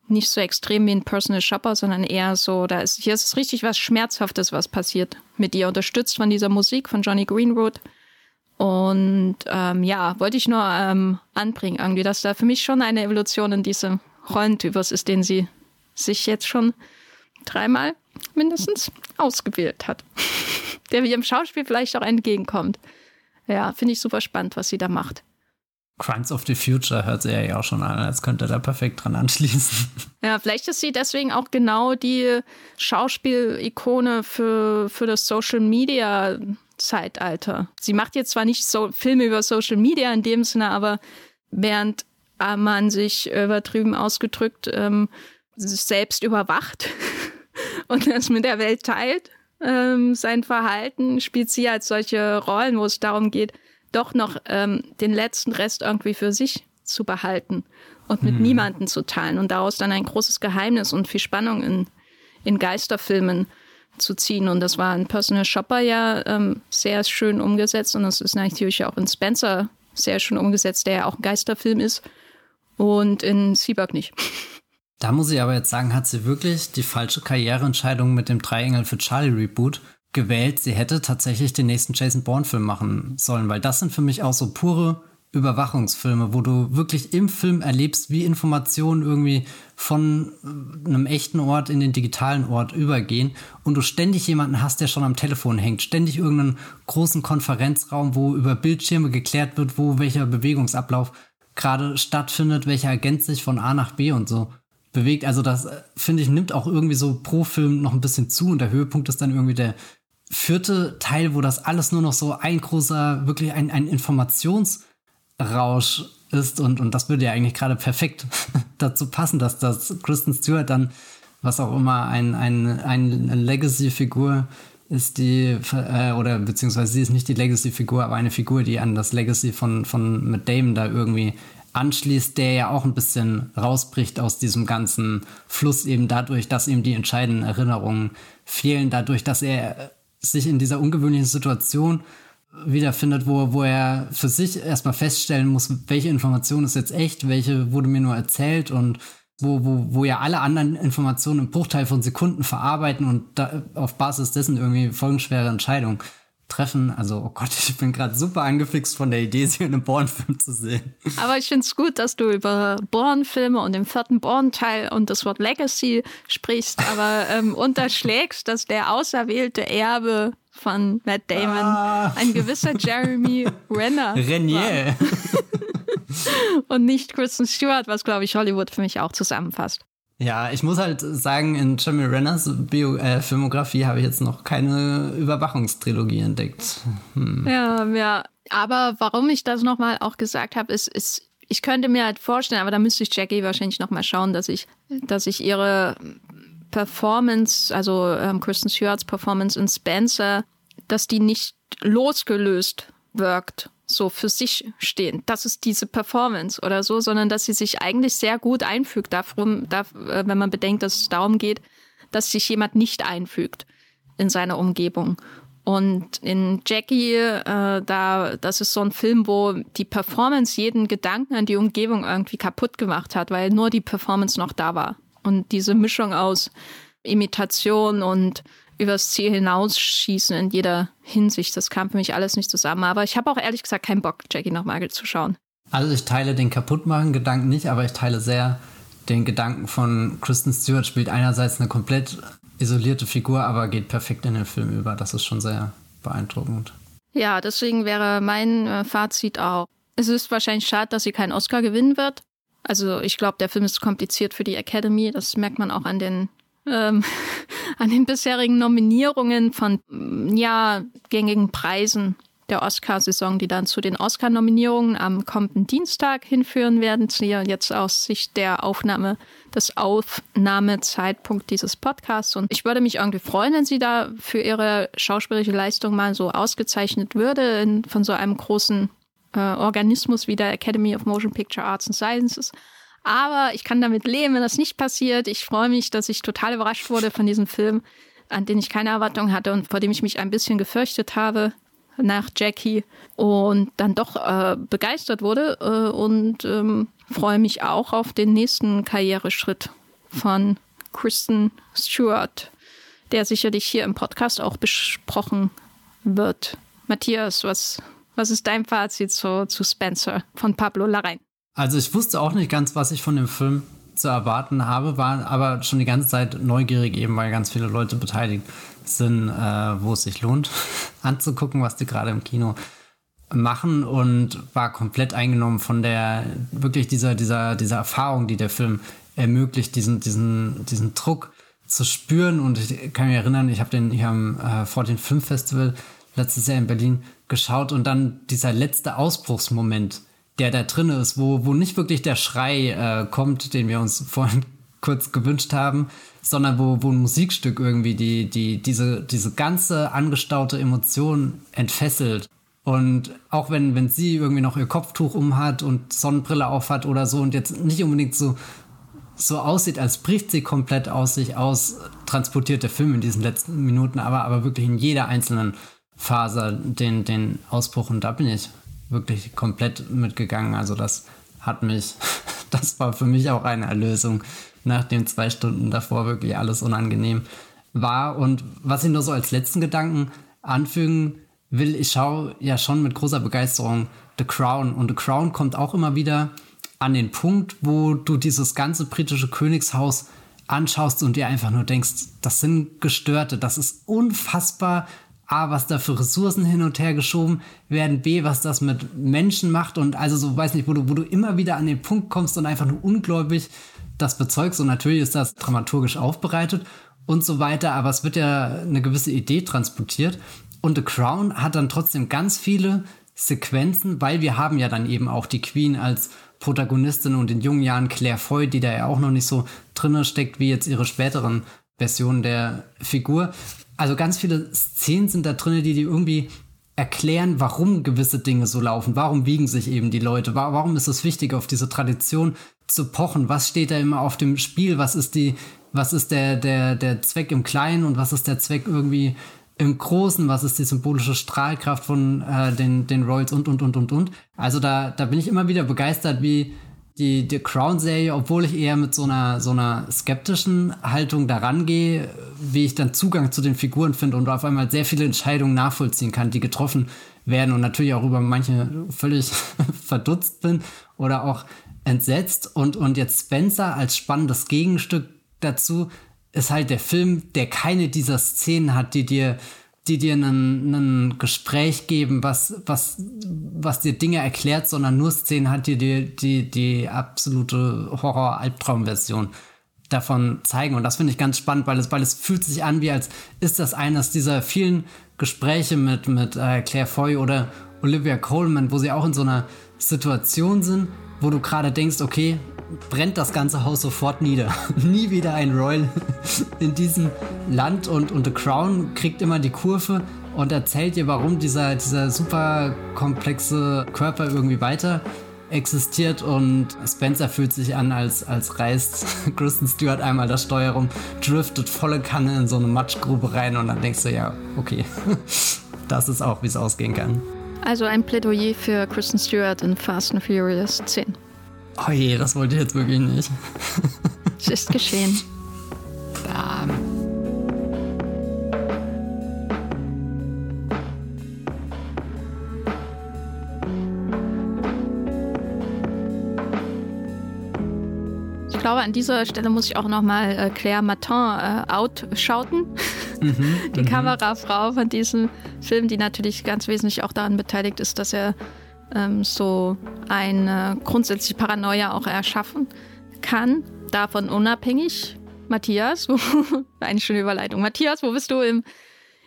nicht so extrem wie ein Personal Shopper, sondern eher so, da ist, hier ist richtig was Schmerzhaftes, was passiert mit ihr, unterstützt von dieser Musik von Johnny Greenwood. Und ähm, ja, wollte ich nur ähm, anbringen, irgendwie, dass da für mich schon eine Evolution in diesem Rollentypus ist, den sie sich jetzt schon dreimal mindestens ausgewählt hat [laughs] der mir im Schauspiel vielleicht auch entgegenkommt. Ja, finde ich super spannend, was sie da macht. Crimes of the Future hört sie ja auch schon an, als könnte da perfekt dran anschließen. [laughs] Ja, vielleicht ist sie deswegen auch genau die Schauspielikone für, für das Social Media Zeitalter. Sie macht jetzt zwar nicht so Filme über Social Media in dem Sinne, aber während man sich übertrieben ausgedrückt ähm, selbst überwacht und das mit der Welt teilt, ähm, sein Verhalten, spielt sie als solche Rollen, wo es darum geht, doch noch ähm, den letzten Rest irgendwie für sich zu behalten und mit mhm. niemanden zu teilen und daraus dann ein großes Geheimnis und viel Spannung in, in Geisterfilmen zu ziehen. Und das war in Personal Shopper ja ähm, sehr schön umgesetzt und das ist natürlich auch in Spencer sehr schön umgesetzt, der ja auch ein Geisterfilm ist und in Seaburg nicht. [laughs] Da muss ich aber jetzt sagen, hat sie wirklich die falsche Karriereentscheidung mit dem Dreiengel für Charlie Reboot gewählt. Sie hätte tatsächlich den nächsten Jason Bourne-Film machen sollen, weil das sind für mich auch so pure Überwachungsfilme, wo du wirklich im Film erlebst, wie Informationen irgendwie von einem echten Ort in den digitalen Ort übergehen und du ständig jemanden hast, der schon am Telefon hängt, ständig irgendeinen großen Konferenzraum, wo über Bildschirme geklärt wird, wo welcher Bewegungsablauf gerade stattfindet, welcher Agent sich von A nach B und so bewegt. Also das, äh, finde ich, nimmt auch irgendwie so pro Film noch ein bisschen zu und der Höhepunkt ist dann irgendwie der vierte Teil, wo das alles nur noch so ein großer, wirklich ein, ein Informationsrausch ist und, und das würde ja eigentlich gerade perfekt [laughs] dazu passen, dass das Kristen Stewart dann, was auch immer, ein, ein, eine Legacy-Figur ist die, äh, oder beziehungsweise sie ist nicht die Legacy-Figur, aber eine Figur, die an das Legacy von, von Matt Damon da irgendwie anschließt, der ja auch ein bisschen rausbricht aus diesem ganzen Fluss, eben dadurch, dass ihm die entscheidenden Erinnerungen fehlen, dadurch, dass er sich in dieser ungewöhnlichen Situation wiederfindet, wo, wo er für sich erstmal feststellen muss, welche Information ist jetzt echt, welche wurde mir nur erzählt und wo, wo, wo ja alle anderen Informationen im Bruchteil von Sekunden verarbeiten und da, auf Basis dessen irgendwie folgenschwere Entscheidungen treffen. Also, oh Gott, [laughs] ich bin gerade super angefixt von der Idee, sie in einem Born-Film zu sehen. Aber ich finde es gut, dass du über Born-Filme und den vierten Born-Teil und das Wort Legacy sprichst, aber ähm, [laughs] unterschlägst, dass der auserwählte Erbe von Matt Damon ah. ein gewisser Jeremy [laughs] Renner Renier. und nicht Kristen Stewart, was, glaube ich, Hollywood für mich auch zusammenfasst. Ja, ich muss halt sagen, in Jeremy Renners Bio äh, Filmografie habe ich jetzt noch keine Überwachungstrilogie entdeckt. Hm. Ja, ja. Aber warum ich das nochmal auch gesagt habe, ist, ist, ich könnte mir halt vorstellen, aber da müsste ich Jackie wahrscheinlich nochmal schauen, dass ich, dass ich ihre Performance, also ähm, Kristen Stewarts Performance in Spencer, dass die nicht losgelöst wirkt so für sich stehen. Das ist diese Performance oder so, sondern dass sie sich eigentlich sehr gut einfügt. Darum, da, äh, wenn man bedenkt, dass es darum geht, dass sich jemand nicht einfügt in seiner Umgebung. Und in Jackie, äh, da, das ist so ein Film, wo die Performance jeden Gedanken an die Umgebung irgendwie kaputt gemacht hat, weil nur die Performance noch da war. Und diese Mischung aus Imitation und übers Ziel hinausschießen in jeder Hinsicht. Das kam für mich alles nicht zusammen. Aber ich habe auch ehrlich gesagt keinen Bock, Jackie nochmal zu schauen. Also ich teile den Kaputtmachen-Gedanken nicht, aber ich teile sehr den Gedanken von Kristen Stewart spielt einerseits eine komplett isolierte Figur, aber geht perfekt in den Film über. Das ist schon sehr beeindruckend. Ja, deswegen wäre mein äh, Fazit auch. Es ist wahrscheinlich schade, dass sie keinen Oscar gewinnen wird. Also ich glaube, der Film ist kompliziert für die Academy. Das merkt man auch an den ähm, [laughs] an den bisherigen Nominierungen von ja gängigen Preisen der Oscarsaison, die dann zu den Oscar-Nominierungen am kommenden Dienstag hinführen werden. Jetzt aus Sicht der Aufnahme des Aufnahmezeitpunkt dieses Podcasts. Und ich würde mich irgendwie freuen, wenn sie da für ihre schauspielerische Leistung mal so ausgezeichnet würde in, von so einem großen äh, Organismus wie der Academy of Motion Picture Arts and Sciences. Aber ich kann damit leben, wenn das nicht passiert. Ich freue mich, dass ich total überrascht wurde von diesem Film, an den ich keine Erwartung hatte und vor dem ich mich ein bisschen gefürchtet habe nach Jackie und dann doch äh, begeistert wurde äh, und ähm, freue mich auch auf den nächsten Karriereschritt von Kristen Stewart, der sicherlich hier im Podcast auch besprochen wird. Matthias, was, was ist dein Fazit zu, zu Spencer von Pablo Larraín? Also ich wusste auch nicht ganz, was ich von dem Film zu erwarten habe, war aber schon die ganze Zeit neugierig, eben weil ganz viele Leute beteiligt sind, äh, wo es sich lohnt, [laughs] anzugucken, was die gerade im Kino machen und war komplett eingenommen von der wirklich dieser, dieser, dieser Erfahrung, die der Film ermöglicht, diesen, diesen, diesen Druck zu spüren. Und ich kann mich erinnern, ich habe den hier am äh, vor dem Filmfestival letztes Jahr in Berlin geschaut und dann dieser letzte Ausbruchsmoment der da drin ist, wo, wo nicht wirklich der Schrei äh, kommt, den wir uns [laughs] vorhin kurz gewünscht haben, sondern wo, wo ein Musikstück irgendwie die, die, diese, diese ganze angestaute Emotion entfesselt. Und auch wenn, wenn sie irgendwie noch ihr Kopftuch umhat und Sonnenbrille aufhat oder so und jetzt nicht unbedingt so, so aussieht, als bricht sie komplett aus sich aus, transportiert der Film in diesen letzten Minuten, aber, aber wirklich in jeder einzelnen Faser den, den Ausbruch. Und da bin ich wirklich komplett mitgegangen. Also das hat mich, [laughs] das war für mich auch eine Erlösung, nachdem zwei Stunden davor wirklich alles unangenehm war. Und was ich nur so als letzten Gedanken anfügen will, ich schaue ja schon mit großer Begeisterung The Crown. Und The Crown kommt auch immer wieder an den Punkt, wo du dieses ganze britische Königshaus anschaust und dir einfach nur denkst, das sind Gestörte, das ist unfassbar A, was da für Ressourcen hin und her geschoben werden, B, was das mit Menschen macht und also so, weiß nicht, wo du, wo du immer wieder an den Punkt kommst und einfach nur ungläubig das bezeugst und natürlich ist das dramaturgisch aufbereitet und so weiter, aber es wird ja eine gewisse Idee transportiert und The Crown hat dann trotzdem ganz viele Sequenzen, weil wir haben ja dann eben auch die Queen als Protagonistin und in jungen Jahren Claire Foy, die da ja auch noch nicht so drinne steckt wie jetzt ihre späteren Versionen der Figur. Also ganz viele Szenen sind da drin, die die irgendwie erklären, warum gewisse Dinge so laufen. Warum wiegen sich eben die Leute? Warum ist es wichtig, auf diese Tradition zu pochen? Was steht da immer auf dem Spiel? Was ist die, was ist der, der, der Zweck im Kleinen und was ist der Zweck irgendwie im Großen? Was ist die symbolische Strahlkraft von äh, den, den Royals und, und, und, und, und? Also da, da bin ich immer wieder begeistert, wie, die, die Crown-Serie, obwohl ich eher mit so einer, so einer skeptischen Haltung daran gehe, wie ich dann Zugang zu den Figuren finde und auf einmal sehr viele Entscheidungen nachvollziehen kann, die getroffen werden und natürlich auch über manche völlig [laughs] verdutzt bin oder auch entsetzt. Und, und jetzt Spencer als spannendes Gegenstück dazu ist halt der Film, der keine dieser Szenen hat, die dir die dir ein Gespräch geben, was, was, was dir Dinge erklärt, sondern nur Szenen hat, die dir die, die absolute Horror-Albtraum-Version davon zeigen. Und das finde ich ganz spannend, weil es, weil es fühlt sich an, wie als ist das eines dieser vielen Gespräche mit, mit äh, Claire Foy oder Olivia Coleman, wo sie auch in so einer Situation sind, wo du gerade denkst, okay, brennt das ganze Haus sofort nieder. [laughs] Nie wieder ein Royal [laughs] in diesem Land und, und The Crown kriegt immer die Kurve und erzählt ihr, warum dieser, dieser super komplexe Körper irgendwie weiter existiert und Spencer fühlt sich an, als, als reißt [laughs] Kristen Stewart einmal das Steuer rum, driftet volle Kanne in so eine Matschgrube rein und dann denkst du, ja, okay, das ist auch, wie es ausgehen kann. Also ein Plädoyer für Kristen Stewart in Fast and Furious 10. Oh je, das wollte ich jetzt wirklich nicht. es ist geschehen. [laughs] Bam. Ich glaube, an dieser Stelle muss ich auch nochmal äh, Claire Martin äh, outschauten. Mhm, [laughs] die mhm. Kamerafrau von diesem Film, die natürlich ganz wesentlich auch daran beteiligt ist, dass er ähm, so eine grundsätzliche Paranoia auch erschaffen kann. Davon unabhängig, Matthias, wo, [laughs] eine schöne Überleitung. Matthias, wo bist du im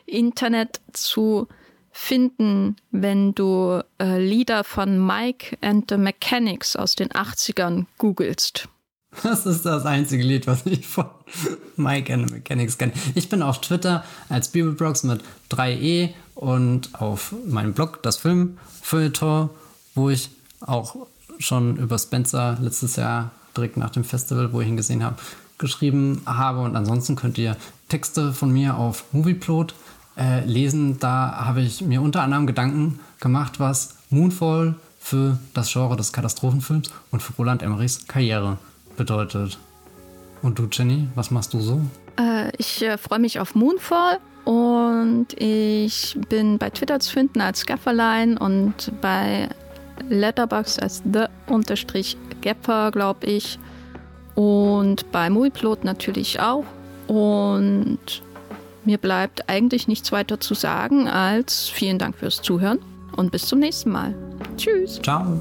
Internet zu finden, wenn du äh, Lieder von Mike and the Mechanics aus den 80ern googelst? [laughs] Das ist das einzige Lied, was ich von [laughs] Mike and the Mechanics kenne. Ich bin auf Twitter als Bibelbrox mit 3e und auf meinem Blog das Film Feuilleton, wo ich auch schon über Spencer letztes Jahr direkt nach dem Festival, wo ich ihn gesehen habe, geschrieben habe. Und ansonsten könnt ihr Texte von mir auf Movieplot äh, lesen. Da habe ich mir unter anderem Gedanken gemacht, was Moonfall für das Genre des Katastrophenfilms und für Roland Emmerichs Karriere bedeutet. Und du, Jenny, was machst du so? Äh, ich äh, freue mich auf Moonfall und ich bin bei Twitter zu finden als Gafferlein und bei Letterboxd als the-gapper, glaube ich. Und bei Movieplot natürlich auch. Und mir bleibt eigentlich nichts weiter zu sagen als vielen Dank fürs Zuhören und bis zum nächsten Mal. Tschüss. Ciao.